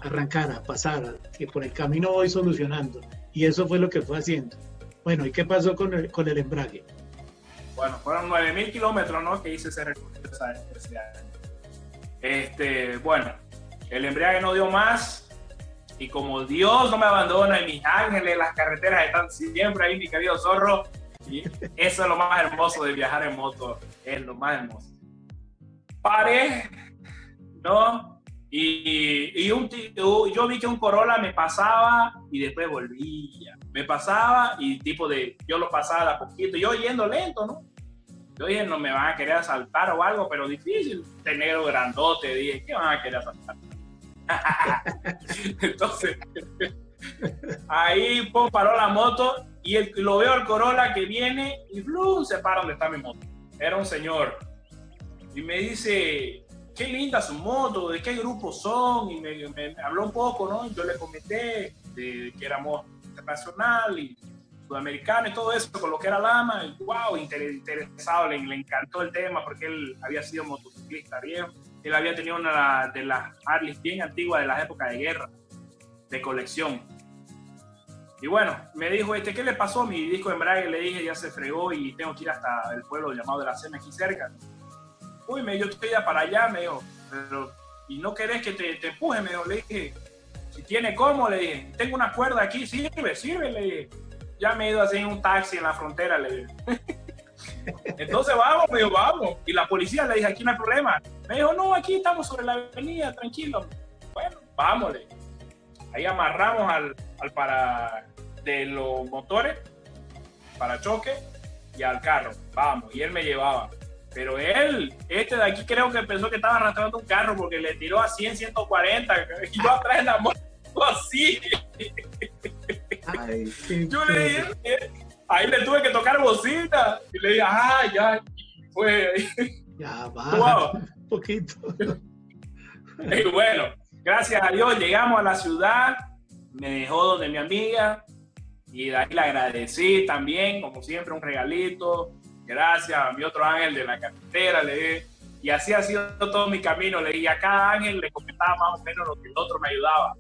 arrancar, a pasar, que por el camino voy solucionando. Y eso fue lo que fue haciendo. Bueno, ¿y qué pasó con el, con el embrague? Bueno, fueron 9.000 kilómetros ¿no? que hice ese recorrido ese año. Este, bueno, el embrague no dio más. Y como Dios no me abandona y mis ángeles, las carreteras están siempre ahí, mi querido zorro. Eso es lo más hermoso de viajar en moto. Es lo más hermoso. Paré, ¿no? Y, y un, yo vi que un Corolla me pasaba y después volvía. Me pasaba y tipo de, yo lo pasaba a poquito, yo yendo lento, ¿no? Yo dije, no me van a querer asaltar o algo, pero difícil. Este negro grandote, dije, ¿qué van a querer asaltar? Entonces, ahí pum, paró la moto y el, lo veo al Corolla que viene y blum, se para donde está mi moto. Era un señor. Y me dice, qué linda su moto, de qué grupo son, y me, me, habló un poco, ¿no? Yo le comenté de, que éramos internacional y sudamericano y todo eso, con lo que era Lama, y wow, interesado, le, le, encantó el tema porque él había sido motociclista viejo. Él había tenido una de las Harley bien antiguas de las épocas de guerra, de colección. Y bueno, me dijo, este, ¿qué le pasó? Mi disco de embrague, le dije, ya se fregó y tengo que ir hasta el pueblo llamado de la Cena aquí cerca. Uy, me dijo, yo estoy para allá, me dijo, pero, ¿y no querés que te, empuje? Me dijo, le dije, si tiene cómo, le dije, tengo una cuerda aquí, sirve, sirve, le dije. Ya me he ido así en un taxi en la frontera, le dije. Entonces vamos, me dijo, vamos. Y la policía le dije, aquí no hay problema. Me dijo, no, aquí estamos sobre la avenida, tranquilo. Bueno, vámonos. Ahí amarramos al, al para de los motores, para choque y al carro. Vamos, y él me llevaba. Pero él, este de aquí creo que pensó que estaba arrastrando un carro porque le tiró a 100, 140 y yo atrás en la moto así. yo le dije, ahí le tuve que tocar bocina y le dije, ah, ya, y fue. Ya, va, un poquito. Y bueno, gracias a Dios llegamos a la ciudad, me dejó donde mi amiga y de ahí le agradecí también, como siempre, un regalito. Gracias a mi otro ángel de la carretera, le dije, y así ha sido todo mi camino. Le dije, a cada ángel le comentaba más o menos lo que el otro me ayudaba.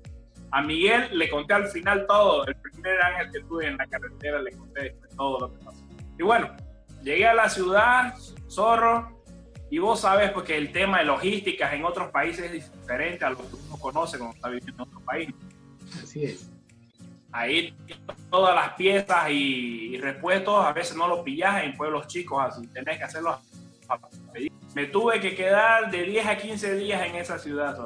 A Miguel le conté al final todo. El primer ángel que tuve en la carretera le conté todo lo que pasó. Y bueno, llegué a la ciudad, Zorro, y vos sabes porque el tema de logísticas en otros países es diferente a lo que uno conoce cuando está viviendo en otro país. Así es. Ahí todas las piezas y, repuestos a veces no los pillas en pueblos chicos, así tenés que hacerlos. Me tuve que quedar de 10 a 15 días en esa ciudad.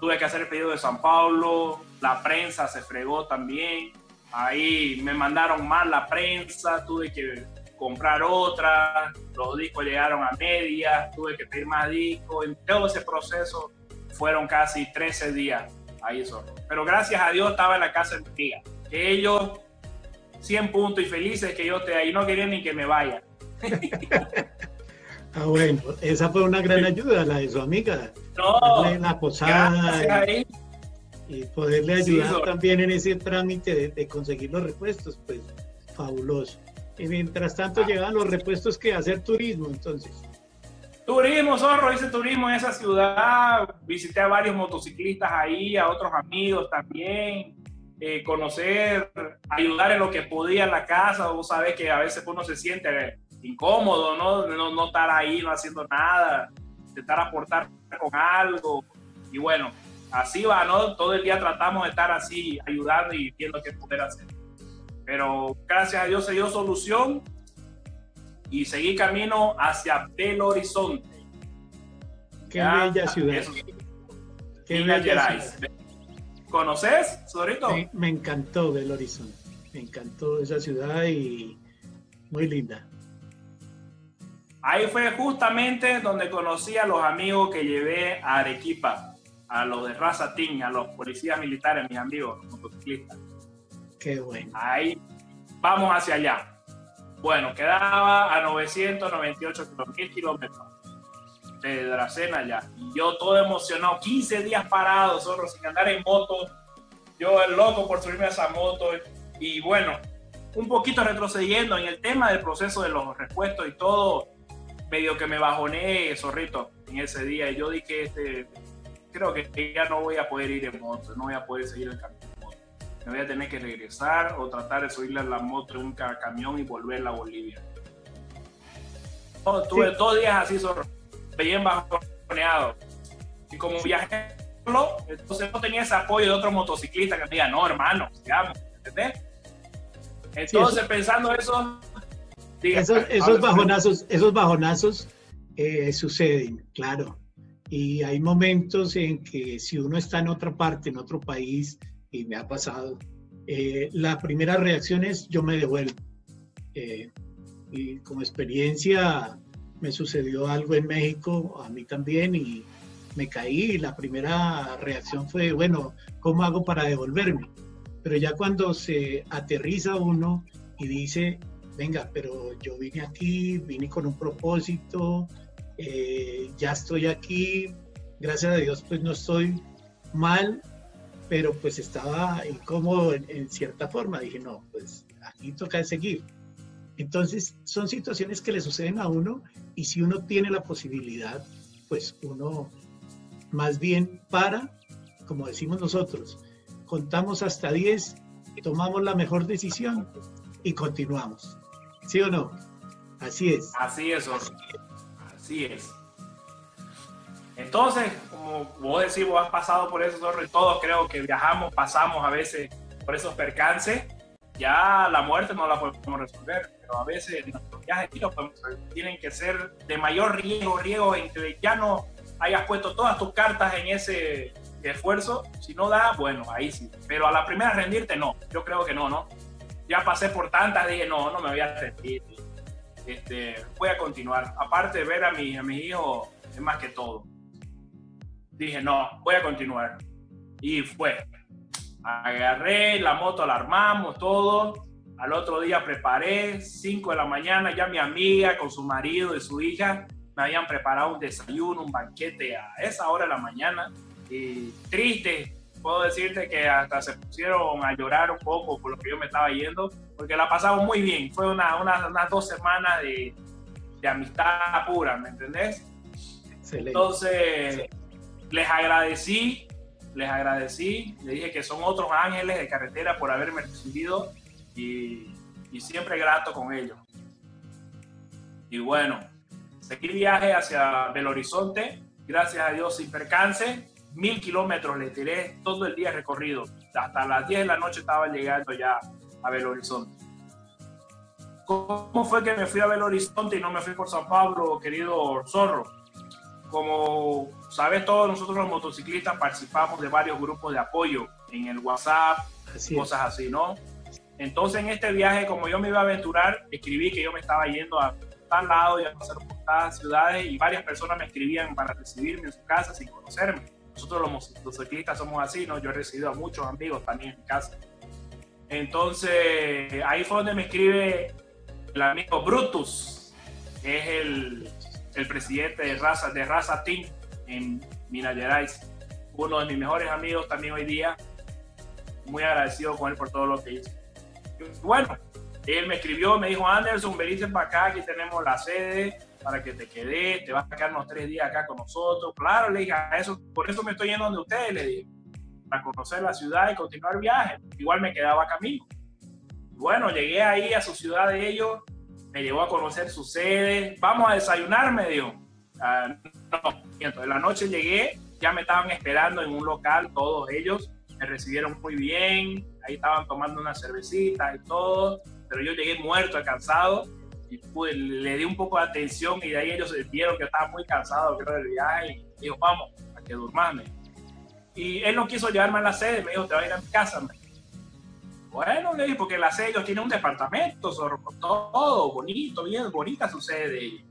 Tuve que hacer el pedido de San Paulo, la prensa se fregó también. Ahí me mandaron mal la prensa, tuve que comprar otra, los discos llegaron a medias, tuve que pedir más discos. En todo ese proceso fueron casi 13 días ahí solo. Pero gracias a Dios estaba en la casa de mi tía. Que ellos, 100 puntos y felices que yo esté ahí, no querían ni que me vaya. ah, bueno, esa fue una gran ayuda, la de su amiga. No, la posada. Y, poderle ayudar también en ese trámite de, conseguir los repuestos, pues fabuloso. Y mientras tanto ah. llegaban los repuestos que hacer turismo, entonces. Turismo, Zorro, hice turismo en esa ciudad, visité a varios motociclistas ahí, a otros amigos también, eh, conocer, ayudar en lo que podía en la casa, vos sabés que a veces uno se siente incómodo, ¿no? No, estar ahí, no haciendo nada, intentar aportar con algo, y bueno, así va, ¿no? Todo el día tratamos de estar así, ayudando y viendo qué poder hacer. Pero gracias a Dios se dio solución y seguí camino hacia Belo Horizonte. Qué bella ciudad. Qué bella ciudad. ¿Conoces, Sorito? Me, encantó Belo Horizonte. Me encantó esa ciudad y muy linda. Ahí fue justamente donde conocí a los amigos que llevé a Arequipa, a los de Raza Team, a los policías militares, mis amigos, los motociclistas. Qué bueno. Ahí vamos hacia allá. Bueno, quedaba a 998 kilómetros de Dracena ya. Y yo todo emocionado, 15 días parado, solo sin andar en moto. Yo el loco por subirme a esa moto. Y bueno, un poquito retrocediendo en el tema del proceso de los repuestos y todo, medio que me bajoné, zorrito, en ese día. Y yo dije, este, creo que ya no voy a poder ir en moto, no voy a poder seguir el camino me voy a tener que regresar o tratar de subirle a la moto en un camión y volver a Bolivia. tuve dos días así, bien bajoneado. Y como viajé solo, entonces no tenía ese apoyo de otro motociclista que me diga, no, hermano, sigamos, ¿entendés? Entonces, pensando eso, esos, bajonazos, esos bajonazos eh, suceden, claro. Y hay momentos en que si uno está en otra parte, en otro país, y me ha pasado. Eh, la primera reacción es yo me devuelvo. Eh, y como experiencia me sucedió algo en México, a mí también, y me caí. Y la primera reacción fue, bueno, ¿cómo hago para devolverme? Pero ya cuando se aterriza uno y dice, venga, pero yo vine aquí, vine con un propósito, eh, ya estoy aquí, gracias a Dios pues no estoy mal, pero pues estaba incómodo en, cierta forma. Dije, no, pues aquí toca seguir. Entonces, son situaciones que le suceden a uno y si uno tiene la posibilidad, pues uno más bien para, como decimos nosotros, contamos hasta 10, tomamos la mejor decisión y continuamos. ¿Sí o no? Así es. Así es, Así es. Entonces, como vos decís, vos has pasado por eso, y todos creo que viajamos, pasamos a veces por esos percances, ya la muerte no la podemos resolver, pero a veces nuestros viajes tienen que ser de mayor riesgo, riesgo en que ya no hayas puesto todas tus cartas en ese esfuerzo, si no da, bueno, ahí sí, pero a la primera rendirte no, yo creo que no, ¿no? Ya pasé por tantas, dije, no, no me voy a rendir, este, voy a continuar, aparte de ver a, mi, a mis hijos, es más que todo dije, no, voy a continuar. Y fue. Agarré la moto, la armamos, todo. Al otro día preparé, 5 de la mañana, ya mi amiga con su marido y su hija me habían preparado un desayuno, un banquete a esa hora de la mañana. Y triste, puedo decirte que hasta se pusieron a llorar un poco por lo que yo me estaba yendo, porque la pasamos muy bien. Fue una, una, unas dos semanas de, de amistad pura, ¿me entendés? Excelente. Entonces, les agradecí, les agradecí, le dije que son otros ángeles de carretera por haberme recibido y, siempre grato con ellos. Y bueno, seguí viaje hacia Belo Horizonte, gracias a Dios sin percance, mil kilómetros le tiré todo el día recorrido, hasta las 10 de la noche estaba llegando ya a Belo Horizonte. ¿Cómo fue que me fui a Belo Horizonte y no me fui por San Pablo, querido zorro? como sabes todos nosotros los motociclistas participamos de varios grupos de apoyo en el WhatsApp, cosas así, ¿no? Entonces en este viaje, como yo me iba a aventurar, escribí que yo me estaba yendo a tal lado y a pasar por estas ciudades y varias personas me escribían para recibirme en su casa sin conocerme. Nosotros los motociclistas somos así, ¿no? Yo he recibido a muchos amigos también en mi casa. Entonces ahí fue donde me escribe el amigo Brutus, que es el el presidente de Raza, de Raza Team en Minas Gerais, uno de mis mejores amigos también hoy día, muy agradecido con él por todo lo que hizo. bueno, él me escribió, me dijo, Anderson, venite para acá, aquí tenemos la sede para que te quedes, te vas a quedar unos tres días acá con nosotros. Claro, le dije, eso, por eso me estoy yendo donde ustedes, le dije, para conocer la ciudad y continuar el viaje. Igual me quedaba camino. Bueno, llegué ahí a su ciudad de ellos me llevó a conocer su sede. Vamos a desayunar, me dijo. Ah, no, la noche llegué, ya me estaban esperando en un local, todos ellos. Me recibieron muy bien, ahí estaban tomando una cervecita y todo, pero yo llegué muerto, cansado, y le di un poco de atención y de ahí ellos vieron que estaba muy cansado creo, del viaje y dijo, vamos, a que durmame. Y él no quiso llevarme a la sede, me dijo, te vas a ir a mi casa. Bueno, le dije, porque la sede ellos tienen un departamento, todo bonito, bien bonita su sede.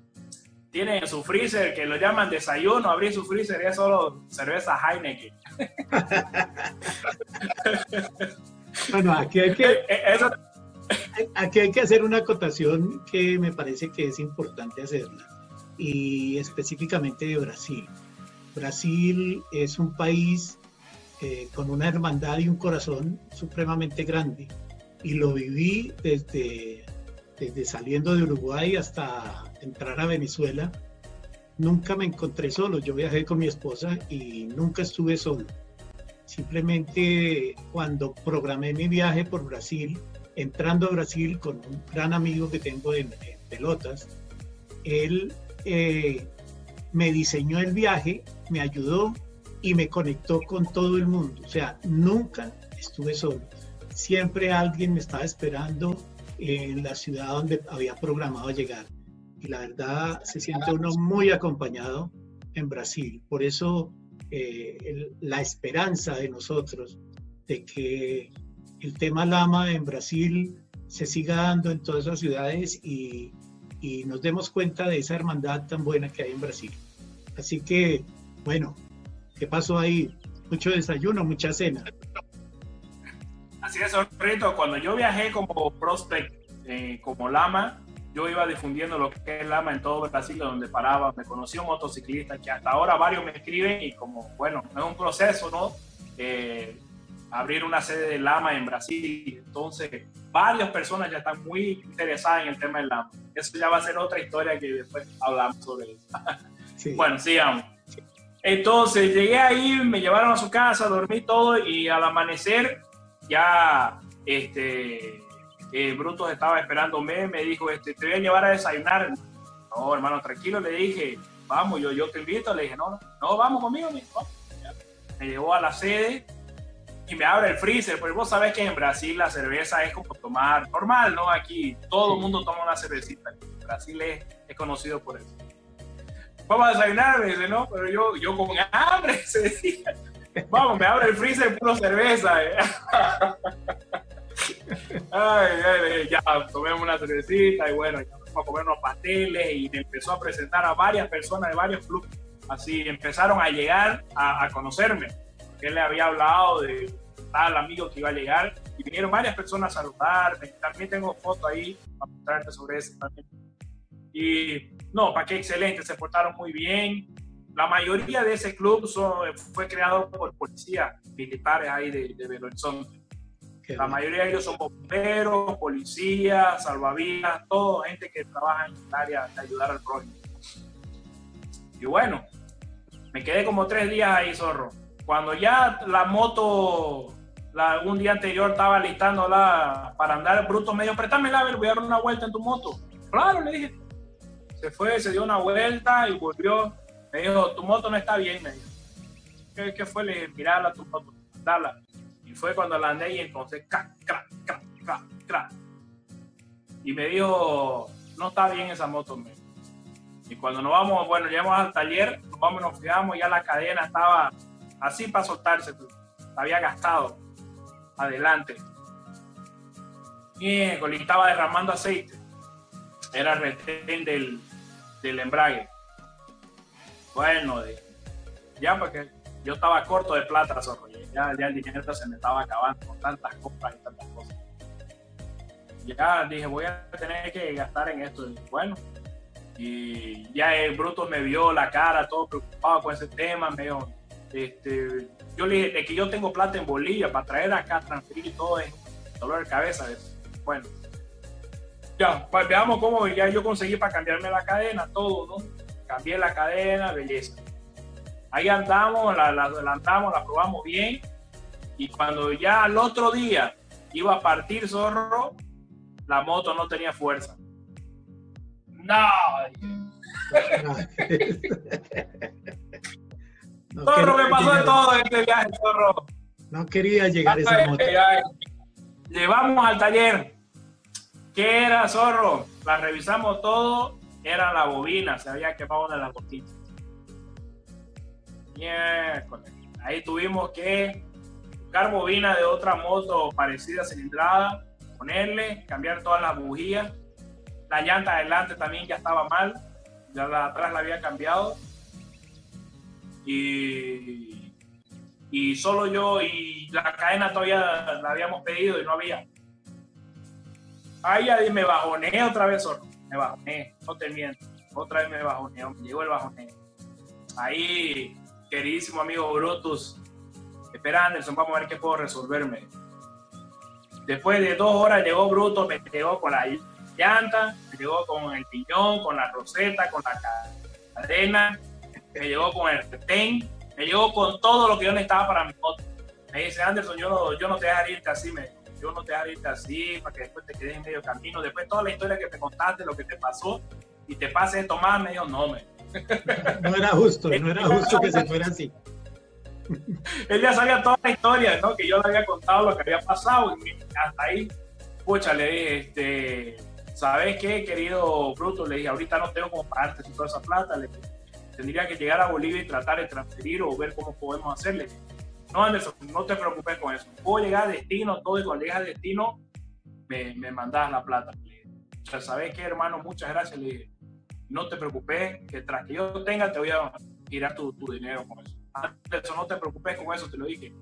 Tienen su freezer que lo llaman desayuno, abrir su freezer y es solo cerveza Heineken. bueno, aquí hay que, eh, eh, aquí hay que hacer una acotación que me parece que es importante hacerla, y específicamente de Brasil. Brasil es un país eh, con una hermandad y un corazón supremamente grande. Y lo viví desde, desde saliendo de Uruguay hasta entrar a Venezuela. Nunca me encontré solo. Yo viajé con mi esposa y nunca estuve solo. Simplemente cuando programé mi viaje por Brasil, entrando a Brasil con un gran amigo que tengo en, pelotas, él eh, me diseñó el viaje, me ayudó y me conectó con todo el mundo. O sea, nunca estuve solo. Siempre alguien me estaba esperando en la ciudad donde había programado llegar. Y la verdad se siente uno muy acompañado en Brasil. Por eso eh, la esperanza de nosotros de que el tema Lama en Brasil se siga dando en todas las ciudades y, y nos demos cuenta de esa hermandad tan buena que hay en Brasil. Así que, bueno, ¿Qué pasó ahí? Mucho desayuno, mucha cena. Así es, Rito. Cuando yo viajé como prospect, eh, como lama, yo iba difundiendo lo que es lama en todo Brasil, donde paraba. Me conocí un motociclista que hasta ahora varios me escriben y como, bueno, es un proceso, ¿no? Eh, abrir una sede de lama en Brasil. Entonces, varias personas ya están muy interesadas en el tema del lama. Eso ya va a ser otra historia que después hablamos sobre eso. Bueno, sigamos. Entonces llegué ahí, me llevaron a su casa, dormí todo y al amanecer ya este, eh, Brutus estaba esperándome, me dijo, este, te voy a llevar a desayunar. No, hermano, tranquilo, le dije, vamos, yo, yo te invito. Le dije, no, no, vamos conmigo. Me, me llevó a la sede y me abre el freezer, porque vos sabés que en Brasil la cerveza es como tomar normal, ¿no? Aquí todo el mundo toma una cervecita. Brasil es, es, conocido por eso. Vamos a desayunar, me dice, no, pero yo, yo con hambre ese día. Vamos, me abre el freezer puro cerveza. ¿eh? ay, ay, ya tomemos una cervecita y bueno, ya a comer unos pasteles y empezó a presentar a varias personas de varios clubes. Así empezaron a llegar a, a conocerme, él le había hablado de tal amigo que iba a llegar y vinieron varias personas a saludarme. También tengo fotos ahí para mostrarte sobre eso también. Y no, para qué excelente, se portaron muy bien. La mayoría de ese club son, fue creado por policías militares ahí de, de Belo Horizonte. La mayoría de ellos son bomberos, policías, salvavidas, todo gente que trabaja en el área de ayudar al prójimo. Y bueno, me quedé como tres días ahí, zorro. Cuando ya la moto, la, un día anterior estaba listándola para andar bruto, medio, préstame la voy a dar una vuelta en tu moto. Claro, le dije. Se fue, se dio una vuelta y volvió. Me dijo, tu moto no está bien, me dijo. ¿Qué, qué fue? Le dije, mirala tu moto, dala fue cuando la andé y entonces, crack, crack, crack, crack, crack. Y me dijo, no está bien esa moto. Y cuando nos vamos, bueno, llegamos al taller, nos vamos, nos fijamos, ya la cadena estaba así para soltarse, pues. había gastado adelante. Y estaba derramando aceite. Era retén del, del embrague. Bueno, ya porque yo estaba corto de plata, zorro ya, el dinero se me estaba acabando con tantas compras y tantas cosas. Ya dije, voy a tener que gastar en esto. bueno, y ya el bruto me vio la cara, todo preocupado con ese tema, me dijo, este, yo le dije, de que yo tengo plata en Bolivia para traer acá, transferir todo es dolor de cabeza. Bueno, ya, pues veamos cómo ya yo conseguí para cambiarme la cadena, todo, ¿no? Cambié la cadena, belleza. Ahí andamos, la, la adelantamos, la probamos bien. Y cuando ya al otro día iba a partir zorro, la moto no tenía fuerza. No. zorro, me pasó de todo este viaje, zorro. No quería llegar a esa moto. Llevamos al taller. ¿Qué era, zorro? La revisamos todo. Era la bobina, se había quemado de las Ahí tuvimos que buscar bobina de otra moto parecida cilindrada, ponerle, cambiar todas las bujías. La llanta adelante también ya estaba mal, ya la atrás la había cambiado. Y, y solo yo y la cadena todavía la habíamos pedido y no había. Ahí ya me bajoné otra vez solo, me bajoné, no te miento, otra vez me bajoné, me llegó el bajoné. Ahí queridísimo amigo Brutus, espera Anderson, vamos a ver qué puedo resolverme. Después de dos horas llegó Brutus, me llegó con la llanta, me llegó con el piñón, con la roseta, con la cadena, me llegó con el ten, me llegó con todo lo que yo necesitaba para mi moto. Me dice, Anderson, yo no, yo no te dejaré irte así, me, yo no te dejaré irte así para que después te quedes en medio camino. Después toda la historia que te contaste, lo que te pasó, y te pase esto más, me dijo, no, me, no era justo, no era justo que se fuera así. Él ya sabía toda la historia, ¿no? Que yo le había contado lo que había pasado y hasta ahí, pucha, le dije, este, ¿sabes qué, querido Bruto? Le dije, ahorita no tengo como pagarte toda esa plata, le tendría que llegar a Bolivia y tratar de transferir o ver cómo podemos hacerle. No, Anderson, no te preocupes con eso. Puedo llegar a destino, todo y cuando llegue a destino, me, me mandas la plata. O sea, ¿sabes qué, hermano? Muchas gracias. Le dije, no te preocupes, que tras que yo tenga te voy a tirar tu, tu dinero con eso. Eso no te preocupes con eso, te lo dije.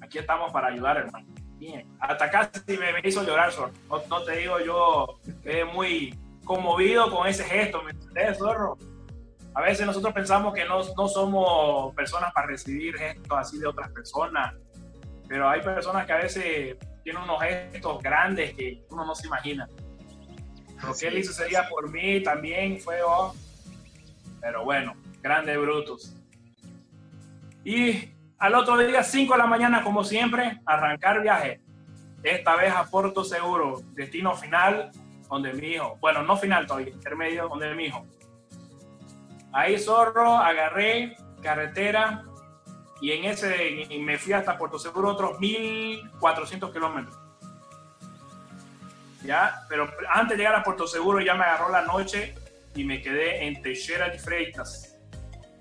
Aquí estamos para ayudar, hermano. Bien. Hasta casi me, me hizo llorar, Zorro. No, te digo, yo quedé muy conmovido con ese gesto, ¿me entiendes, Zorro? A veces nosotros pensamos que no, no somos personas para recibir gestos así de otras personas, pero hay personas que a veces tienen unos gestos grandes que uno no se imagina. Lo que él hizo ese día por mí también fue, oh, pero bueno, grande Brutus. Y al otro día, 5 de la mañana, como siempre, arrancar viaje. Esta vez a Puerto Seguro, destino final, donde mi hijo, bueno, no final todavía, intermedio, donde mi hijo. Ahí zorro, agarré carretera y en ese me fui hasta Puerto Seguro otros 1400 kilómetros. Ya, pero antes de llegar a Puerto Seguro ya me agarró la noche y me quedé en Teixeira de Freitas,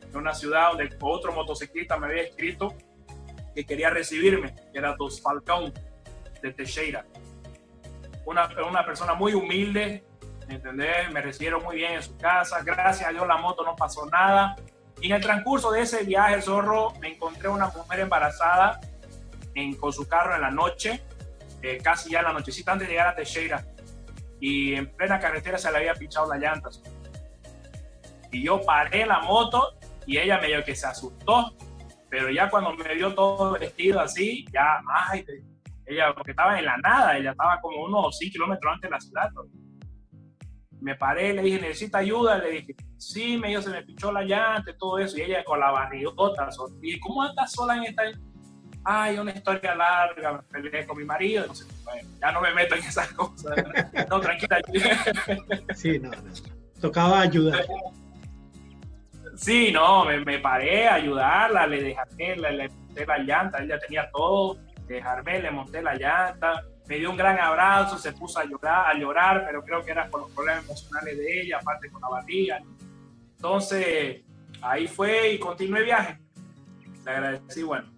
en una ciudad donde otro motociclista me había escrito que quería recibirme, que era Dos Falcón de Teixeira. Una, una persona muy humilde, ¿entendés? Me recibieron muy bien en su casa, gracias a Dios la moto no pasó nada. Y en el transcurso de ese viaje, Zorro, me encontré una mujer embarazada en, con su carro en la noche, eh, casi ya la nochecita antes de llegar a Teixeira. Y en plena carretera se le había pinchado la llanta. Y yo paré la moto y ella medio que se asustó, pero ya cuando me vio todo vestido así, ya, ay, ella, porque estaba en la nada, ella estaba como unos 5 kilómetros antes de la ciudad. Me paré, le dije, ¿necesita ayuda? Le dije, sí, medio se me pinchó la llanta y todo eso, y ella con la barrigota, y ¿cómo andas sola en esta? Ay, una historia larga, me peleé con mi marido, no sé, ya no me meto en esas cosas. No, tranquila. sí, no, no. Tocaba ayudar. Sí, no, me, paré a ayudarla, le dejé, le, le monté la llanta, ella tenía todo, dejarme, le monté la llanta, me dio un gran abrazo, se puso a llorar, a llorar, pero creo que era por los problemas emocionales de ella, aparte con la barriga. Entonces, ahí fue y continué el viaje. Le agradecí, bueno.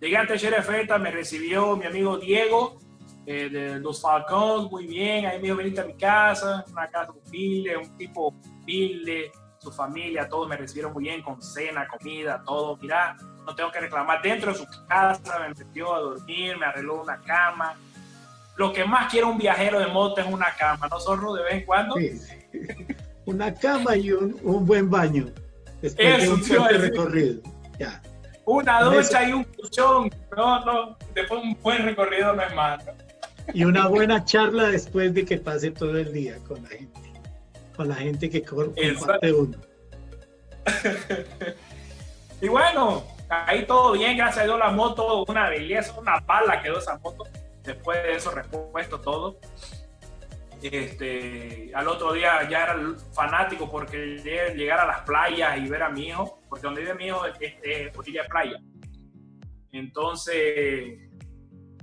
Llegué a Teixeira Feta, me recibió mi amigo Diego, eh, de Los Falcons, muy bien, ahí me dijo, venite a mi casa, una casa humilde, un tipo humilde, su familia, todos me recibieron muy bien, con cena, comida, todo. Mira, no tengo que reclamar. Dentro de su casa me metió a dormir, me arregló una cama. Lo que más quiere un viajero de moto es una cama, ¿no, Zorro? De vez en cuando. Sí, Una cama y un, un, buen baño. Después de un fuerte recorrido. Ya. Una ducha y un colchón. No, no. Después un buen recorrido no es malo. Y una buena charla después de que pase todo el día con la gente con la gente que comparte uno. y bueno, ahí todo bien, gracias a Dios la moto, una belleza, una pala quedó esa moto. Después de eso repuesto todo. Este, al otro día ya era fanático porque llegar a las playas y ver a mi hijo, porque donde vive mi hijo es, es, de playa. Entonces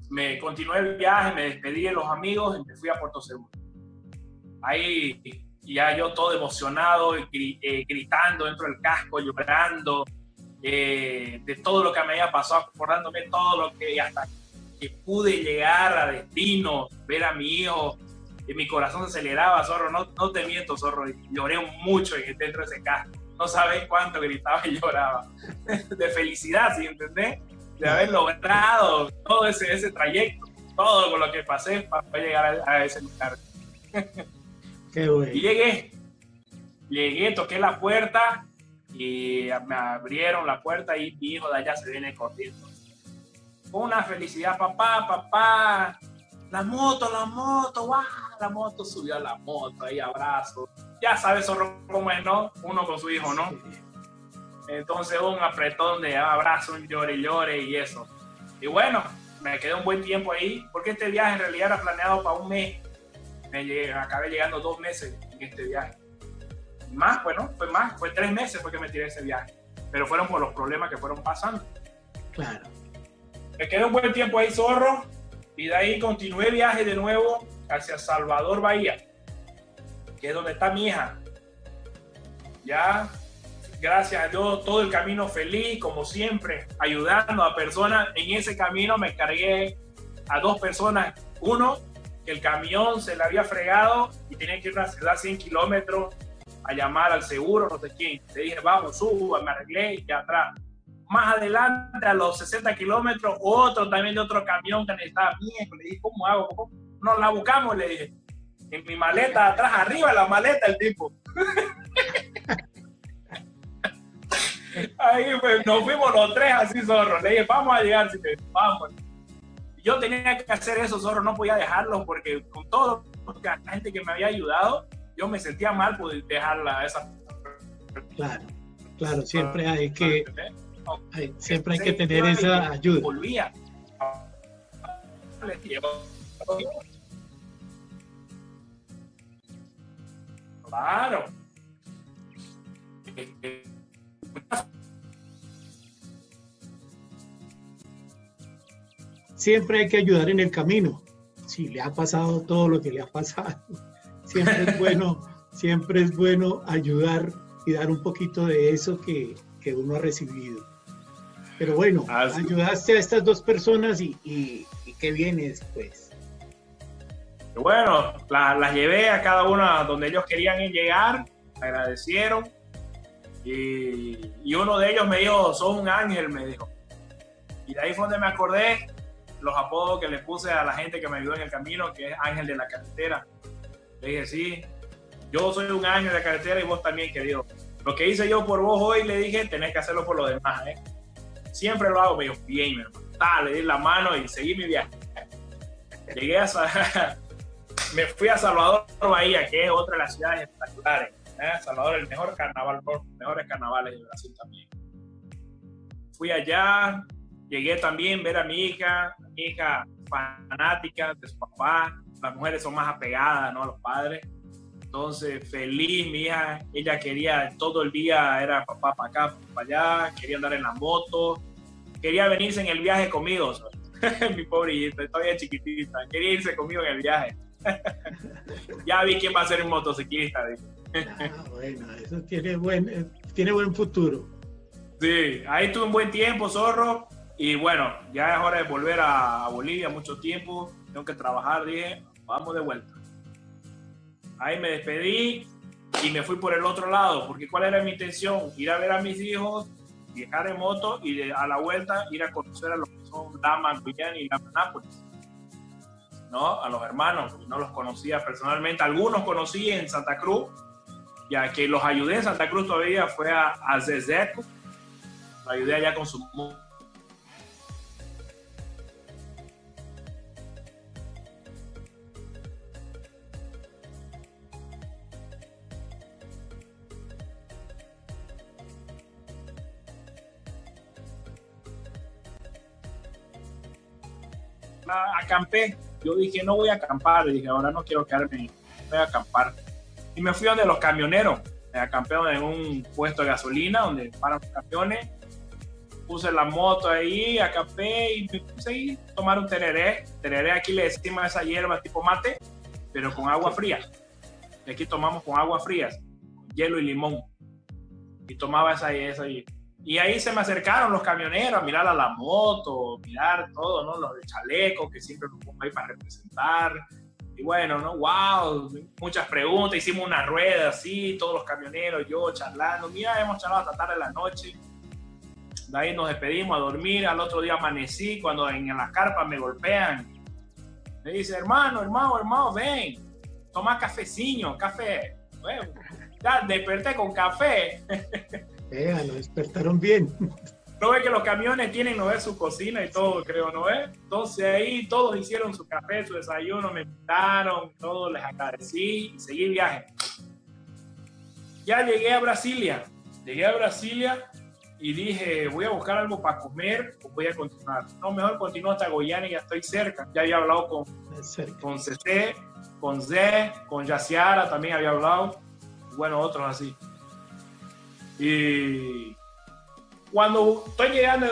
me continué el viaje, me despedí de los amigos y me fui a Puerto Seguro. Ahí ya yo todo emocionado, eh, gritando dentro del casco, llorando, eh, de todo lo que me había pasado, acordándome todo lo que hasta que pude llegar a destino, ver a mi hijo, y mi corazón se aceleraba, zorro, no, no te miento, zorro, lloré mucho dentro de ese casco, no sabes cuánto gritaba y lloraba, de felicidad, ¿sí entendés? De haber logrado todo ese, ese trayecto, todo con lo que pasé para llegar a, a ese lugar. Y llegué, llegué, toqué la puerta y me abrieron la puerta y mi hijo de allá se viene corriendo. Una felicidad, papá, papá, la moto, la moto, ¡guau! la moto subió a la moto, ahí abrazo. Ya sabes cómo es, ¿no? Uno con su hijo, ¿no? Entonces un apretón de abrazo, un llore, llore y eso. Y bueno, me quedé un buen tiempo ahí, porque este viaje en realidad era planeado para un mes me acabé llegando dos meses en este viaje. Más, bueno, fue más, fue tres meses fue que me tiré ese viaje, pero fueron por los problemas que fueron pasando. Claro. Me quedé un buen tiempo ahí, zorro, y de ahí continué viaje de nuevo hacia Salvador Bahía, que es donde está mi hija. Ya, gracias a Dios, todo el camino feliz, como siempre, ayudando a personas. En ese camino me cargué a dos personas. Uno, que el camión se le había fregado y tenía que ir a una ciudad 100 kilómetros a llamar al seguro, no sé quién. Le dije, vamos, subo, me arreglé y atrás. Más adelante, a los 60 kilómetros, otro también de otro camión que necesitaba viejo. Le dije, ¿cómo hago? ¿Cómo? Nos la buscamos, le dije. En mi maleta, atrás, arriba la maleta, el tipo. Ahí pues, nos fuimos los tres así zorros. Le dije, vamos a llegar, vamos yo tenía que hacer eso, solo no podía dejarlo porque con todo la gente que me había ayudado, yo me sentía mal por dejarla a esa Claro, claro, siempre hay que, siempre hay que tener esa ayuda. Volvía. Claro. Siempre hay que ayudar en el camino. Si le ha pasado todo lo que le ha pasado, siempre es bueno, siempre es bueno ayudar y dar un poquito de eso que, que uno ha recibido. Pero bueno, ayudaste a estas dos personas y, y, qué viene después. Bueno, las llevé a cada una donde ellos querían llegar, agradecieron y, y, uno de ellos me dijo, sos un ángel, me dijo. Y de ahí fue donde me acordé los apodos que le puse a la gente que me ayudó en el camino, que es ángel de la carretera. Le dije, sí, yo soy un ángel de la carretera y vos también, querido. Lo que hice yo por vos hoy, le dije, tenés que hacerlo por los demás. ¿eh? Siempre lo hago, me dijo, bien, hermano. le di la mano y seguí mi viaje. Llegué a... me fui a Salvador Bahía, que es otra de las ciudades espectaculares. ¿eh? Salvador, el mejor carnaval, los mejores carnavales de Brasil también. Fui allá, llegué también a ver a mi hija, mi hija fanática de su papá. Las mujeres son más apegadas ¿no? a los padres. Entonces, feliz, mi hija, ella quería todo el día, era papá para acá, para allá, quería andar en la moto, quería venirse en el viaje conmigo, mi pobre hijita, todavía chiquitita, quería irse conmigo en el viaje. ya vi quién va a ser un motociclista. ah, bueno, eso tiene buen, eh, tiene buen futuro. Sí, ahí tuve un buen tiempo, zorro, y bueno, ya es hora de volver a Bolivia, mucho tiempo, tengo que trabajar, dije, vamos de vuelta. Ahí me despedí y me fui por el otro lado, porque ¿cuál era mi intención? Ir a ver a mis hijos, viajar en moto y a la vuelta ir a conocer a los que son Dama, Guyana y Lama Nápoles. ¿no? A los hermanos, no los conocía personalmente. Algunos conocí en Santa Cruz, ya que los ayudé en Santa Cruz todavía fue a, a Zezeco, lo ayudé allá con su acampé. Yo dije, no voy a acampar. dije, ahora no quiero quedarme, voy a acampar. Y me fui donde los camioneros. Me acampé en un puesto de gasolina donde paran los camiones. Puse la moto ahí, acampé y me puse ahí a tomar un tereré. Tereré aquí le decimos esa hierba tipo mate, pero con agua fría. Y aquí tomamos con agua fría, hielo y limón. Y tomaba esa, esa, y ahí se me acercaron los camioneros a mirar a la moto, mirar todo, ¿no? Los de chaleco que siempre nos pongo ahí para representar. Y bueno, ¿no? ¡Wow! Muchas preguntas. Hicimos una rueda así, todos los camioneros, yo charlando. Mira, hemos charlado hasta tarde de la noche. De ahí nos despedimos a dormir. Al otro día amanecí cuando en la carpa me golpean. Me dice, hermano, hermano, hermano, ven. Toma cafecino, café. Bueno, ya desperté con café. Eh, lo despertaron bien. No ve que los camiones tienen, no ve su cocina y todo, creo, ¿no ve? Entonces ahí todos hicieron su café, su desayuno, me invitaron, todos les agradecí y seguí viaje. Ya llegué a Brasilia, llegué a Brasilia y dije, voy a buscar algo para comer o voy a continuar. No, mejor continúo hasta Goiânia, ya estoy cerca. Ya había hablado con, con CC, con Z, con Yaciara, también había hablado. Bueno, otros así. Y cuando estoy llegando,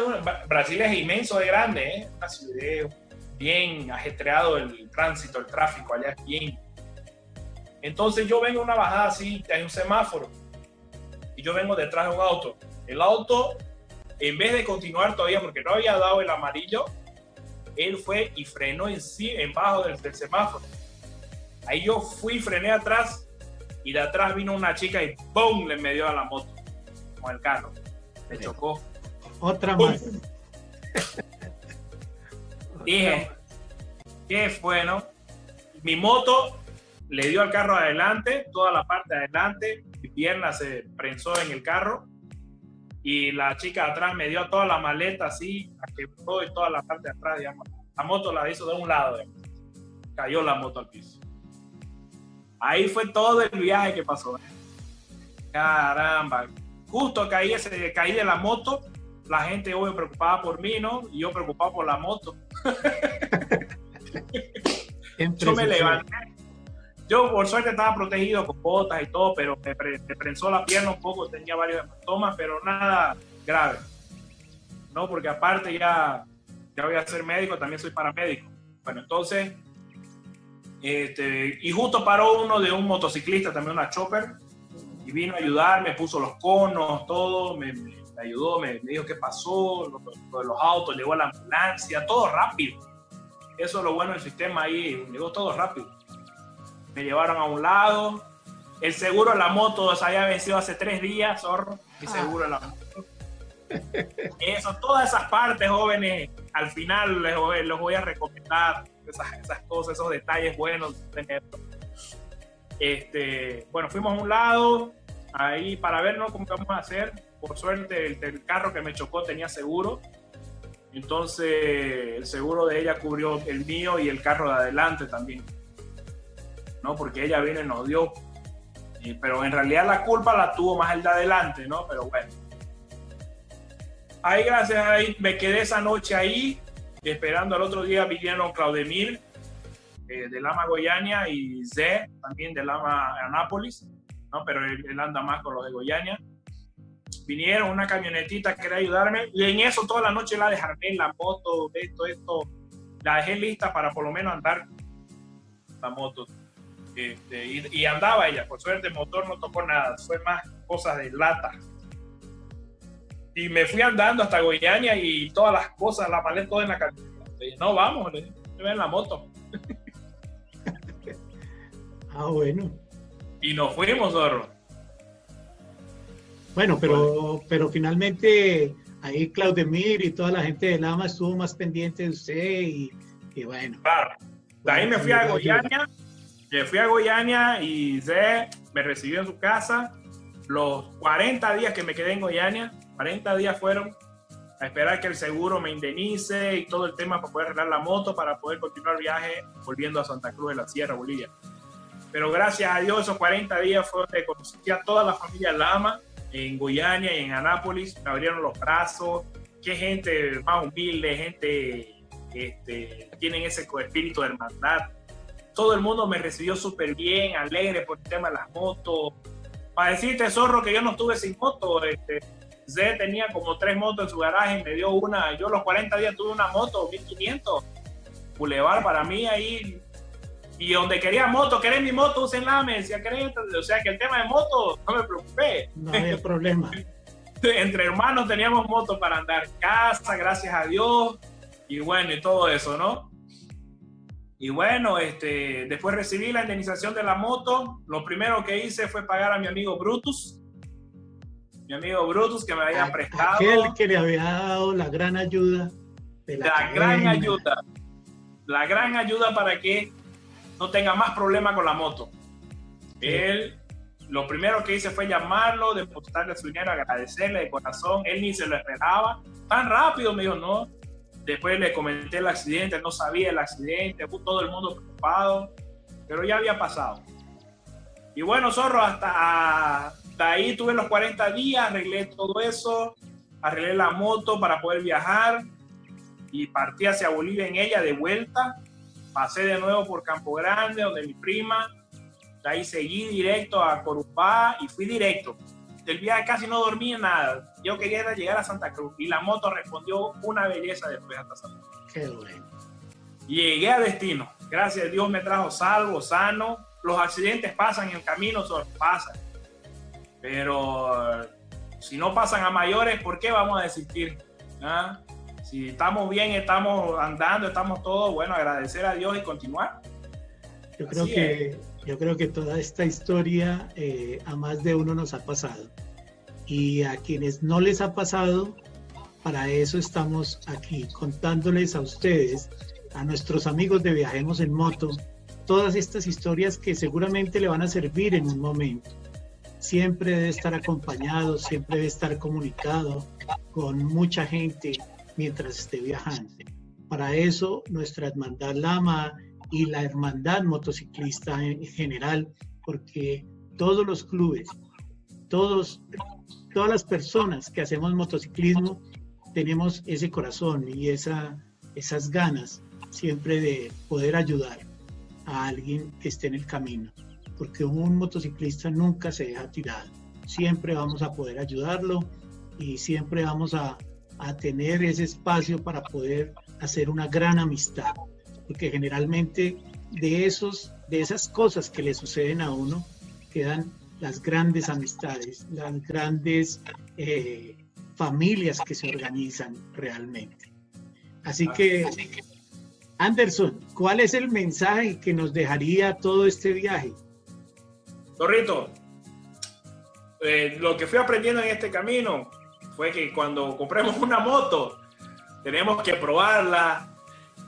Brasil es inmenso de grande, ¿eh? una ciudad bien ajetreado el tránsito, el tráfico allá es bien. Entonces yo vengo una bajada así, hay un semáforo, y yo vengo detrás de un auto. El auto, en vez de continuar todavía, porque no había dado el amarillo, él fue y frenó en sí, en bajo del, del semáforo. Ahí yo fui, frené atrás, y de atrás vino una chica y ¡pum! le me dio a la moto con el carro. Me chocó. Otra más. Dije, qué fue, ¿no? Mi moto le dio al carro adelante, toda la parte de adelante, mi pierna se prensó en el carro y la chica de atrás me dio toda la maleta así, a que y toda la parte de atrás, digamos. La moto la hizo de un lado, cayó la moto al piso. Ahí fue todo el viaje que pasó. Caramba, Justo caí, ese, caí de la moto la gente hoy preocupada por mí, ¿no? Y yo preocupado por la moto. yo me levanté. Yo por suerte estaba protegido con botas y todo, pero me, prensó la pierna un poco, tenía varios hematomas, pero nada grave. ¿No? Porque aparte ya, ya voy a ser médico, también soy paramédico. Bueno, entonces, este, y justo paró uno de un motociclista, también una chopper, y vino a ayudarme, puso los conos, todo, me, ayudó, me, dijo qué pasó, lo, de los autos, llegó a la ambulancia, todo rápido. Eso es lo bueno del sistema ahí, llegó todo rápido. Me llevaron a un lado, el seguro de la moto se había vencido hace tres días, zorro, mi ah. seguro de la moto. Eso, todas esas partes, jóvenes, al final les voy, les voy a recomendar esas, esas, cosas, esos detalles buenos Este, bueno, fuimos a un lado, ahí para ver cómo vamos a hacer. Por suerte, el, carro que me chocó tenía seguro. Entonces, el seguro de ella cubrió el mío y el carro de adelante también. ¿No? Porque ella vino y nos dio. pero en realidad la culpa la tuvo más el de adelante, ¿no? Pero bueno. Ahí, gracias, ahí me quedé esa noche ahí, esperando al otro día vinieron Claudemir eh, de Lama Goiânia y Zé también de Lama Anápolis ¿no? Pero él, anda más con los de Goiânia. Vinieron una camionetita que quería ayudarme y en eso toda la noche la dejarme en la moto, esto, esto, la dejé lista para por lo menos andar la moto. Este, y, andaba ella, por suerte el motor no tocó nada, fue más cosas de lata. Y me fui andando hasta Goiânia y todas las cosas, la maleta toda en la camioneta. Dije, no, vamos, le en la moto. ah, bueno. Y nos fuimos, zorro. Bueno, pero, pero finalmente ahí Claudemir y toda la gente de Lama estuvo más pendiente de usted y, bueno. Claro. De ahí me fui a Goiânia, me fui a Goiânia y Zé me recibió en su casa. Los 40 días que me quedé en Goiânia, 40 días fueron a esperar que el seguro me indemnice y todo el tema para poder arreglar la moto para poder continuar el viaje volviendo a Santa Cruz de la Sierra, Bolivia. Pero gracias a Dios, esos 40 días fue donde conocí a toda la familia Lama en Goiânia y en Anápolis. Me abrieron los brazos. Qué gente más humilde, gente este, tienen ese espíritu de hermandad. Todo el mundo me recibió súper bien, alegre por el tema de las motos. Para decirte, zorro, que yo no estuve sin moto. Este, Z tenía como tres motos en su garaje me dio una. Yo los 40 días tuve una moto, 1500. Boulevard para mí ahí y donde quería moto, querés mi moto, úsenla, me decía, ¿querés? O sea que el tema de moto, no me preocupé. No había problema. Entre hermanos teníamos moto para andar casa, gracias a Dios, y bueno, y todo eso, ¿no? Y bueno, este, después recibí la indemnización de la moto. Lo primero que hice fue pagar a mi amigo Brutus. Mi amigo Brutus que me había prestado. Aquel que le había dado la gran ayuda. la gran ayuda. La gran ayuda para que no tenga más problema con la moto. Él, lo primero que hice fue llamarlo, depositarle su dinero, agradecerle de corazón. Él ni se lo esperaba. Tan rápido me dijo, no. Después le comenté el accidente, no sabía el accidente, todo el mundo preocupado, pero ya había pasado. Y bueno, Zorro, hasta, hasta ahí tuve los 40 días, arreglé todo eso, arreglé la moto para poder viajar y partí hacia Bolivia en ella de vuelta pasé de nuevo por Campo Grande, donde mi prima, de ahí seguí directo a Corumbá y fui directo. Del viaje casi no dormí nada. Yo quería llegar a Santa Cruz y la moto respondió una belleza después hasta Santa Cruz. Qué bueno. Llegué a destino. Gracias a Dios me trajo salvo, sano. Los accidentes pasan en el camino, solo pasan. Pero si no pasan a mayores, ¿por qué vamos a desistir? ¿Ah? Si estamos bien, estamos andando, estamos todos, bueno, agradecer a Dios y continuar. Yo creo, que, yo creo que toda esta historia eh, a más de uno nos ha pasado. Y a quienes no les ha pasado, para eso estamos aquí, contándoles a ustedes, a nuestros amigos de Viajemos en Moto, todas estas historias que seguramente le van a servir en un momento. Siempre debe estar acompañado, siempre debe estar comunicado con mucha gente mientras esté viajando. Para eso, nuestra hermandad Lama y la hermandad motociclista en general, porque todos los clubes, todos, todas las personas que hacemos motociclismo, tenemos ese corazón y esa, esas ganas siempre de poder ayudar a alguien que esté en el camino, porque un motociclista nunca se deja tirado, siempre vamos a poder ayudarlo y siempre vamos a, a tener ese espacio para poder hacer una gran amistad, porque generalmente de, esos, de esas cosas que le suceden a uno quedan las grandes amistades, las grandes eh, familias que se organizan realmente. Así que, Anderson, ¿cuál es el mensaje que nos dejaría todo este viaje? Torrito, eh, lo que fui aprendiendo en este camino fue que cuando compremos una moto, tenemos que probarla,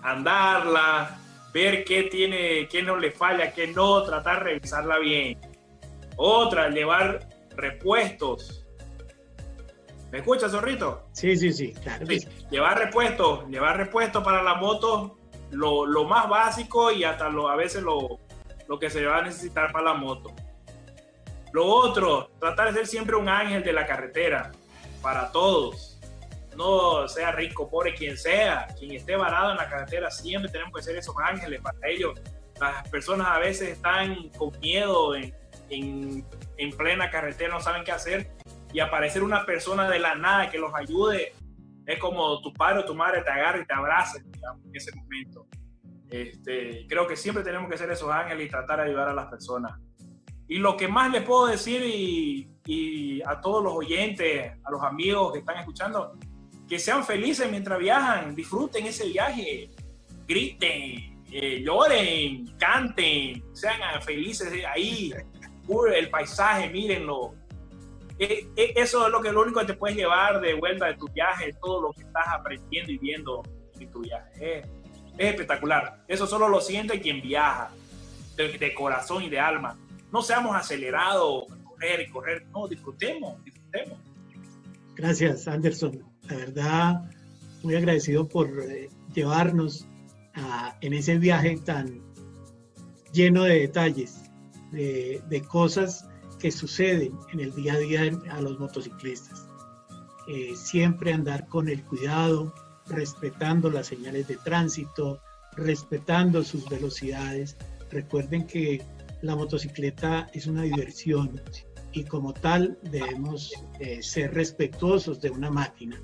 andarla, ver qué tiene, qué no le falla, qué no, tratar de revisarla bien. Otra, llevar repuestos. ¿Me escuchas, zorrito? Sí, sí, sí, claro. Llevar repuestos, llevar repuestos para la moto, lo, lo más básico y hasta lo, a veces lo, lo que se va a necesitar para la moto. Lo otro, tratar de ser siempre un ángel de la carretera para todos no sea rico, pobre, quien sea, quien esté varado en la carretera, siempre tenemos que ser esos ángeles para ellos. Las personas a veces están con miedo en, en, plena carretera, no saben qué hacer y aparecer una persona de la nada que los ayude es como tu padre o tu madre te agarra y te abraza en ese momento. Este, creo que siempre tenemos que ser esos ángeles y tratar de ayudar a las personas. Y lo que más les puedo decir y, y a todos los oyentes, a los amigos que están escuchando, que sean felices mientras viajan, disfruten ese viaje, griten, eh, lloren, canten, sean felices ahí, el paisaje, mírenlo. Eh, eh, eso es lo que lo único que te puedes llevar de vuelta de tu viaje, todo lo que estás aprendiendo y viendo en tu viaje. Es, espectacular. Eso solo lo siente quien viaja, de, de, corazón y de alma. No seamos acelerados, correr y correr. No, disfrutemos, disfrutemos. Gracias, Anderson la verdad, muy agradecido por eh, llevarnos en ese viaje tan lleno de detalles, de, cosas que suceden en el día a día a los motociclistas. Eh, siempre andar con el cuidado, respetando las señales de tránsito, respetando sus velocidades. Recuerden que la motocicleta es una diversión y como tal debemos eh, ser respetuosos de una máquina.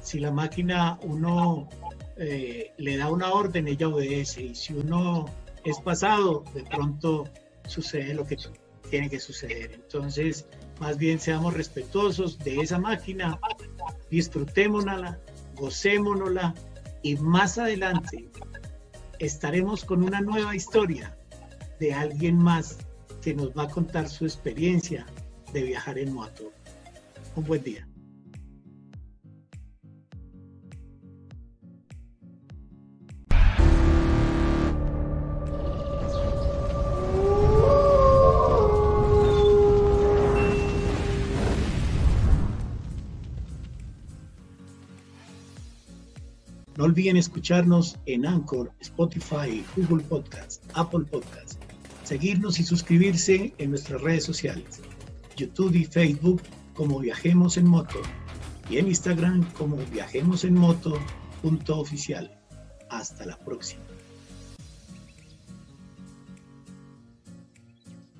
Si la máquina uno eh, le da una orden, ella obedece y si uno es pasado, de pronto sucede lo que tiene que suceder. Entonces, más bien seamos respetuosos de esa máquina, disfrutémonosla, gocémonosla y más adelante estaremos con una nueva historia de alguien más que nos va a contar su experiencia de viajar en moto. Un buen día. No olviden escucharnos en Anchor, Spotify, Google Podcast, Apple Podcast, seguirnos y suscribirse en nuestras redes sociales. YouTube y Facebook como Viajemos en Moto y en Instagram como Viajemos en Moto. Hasta la próxima.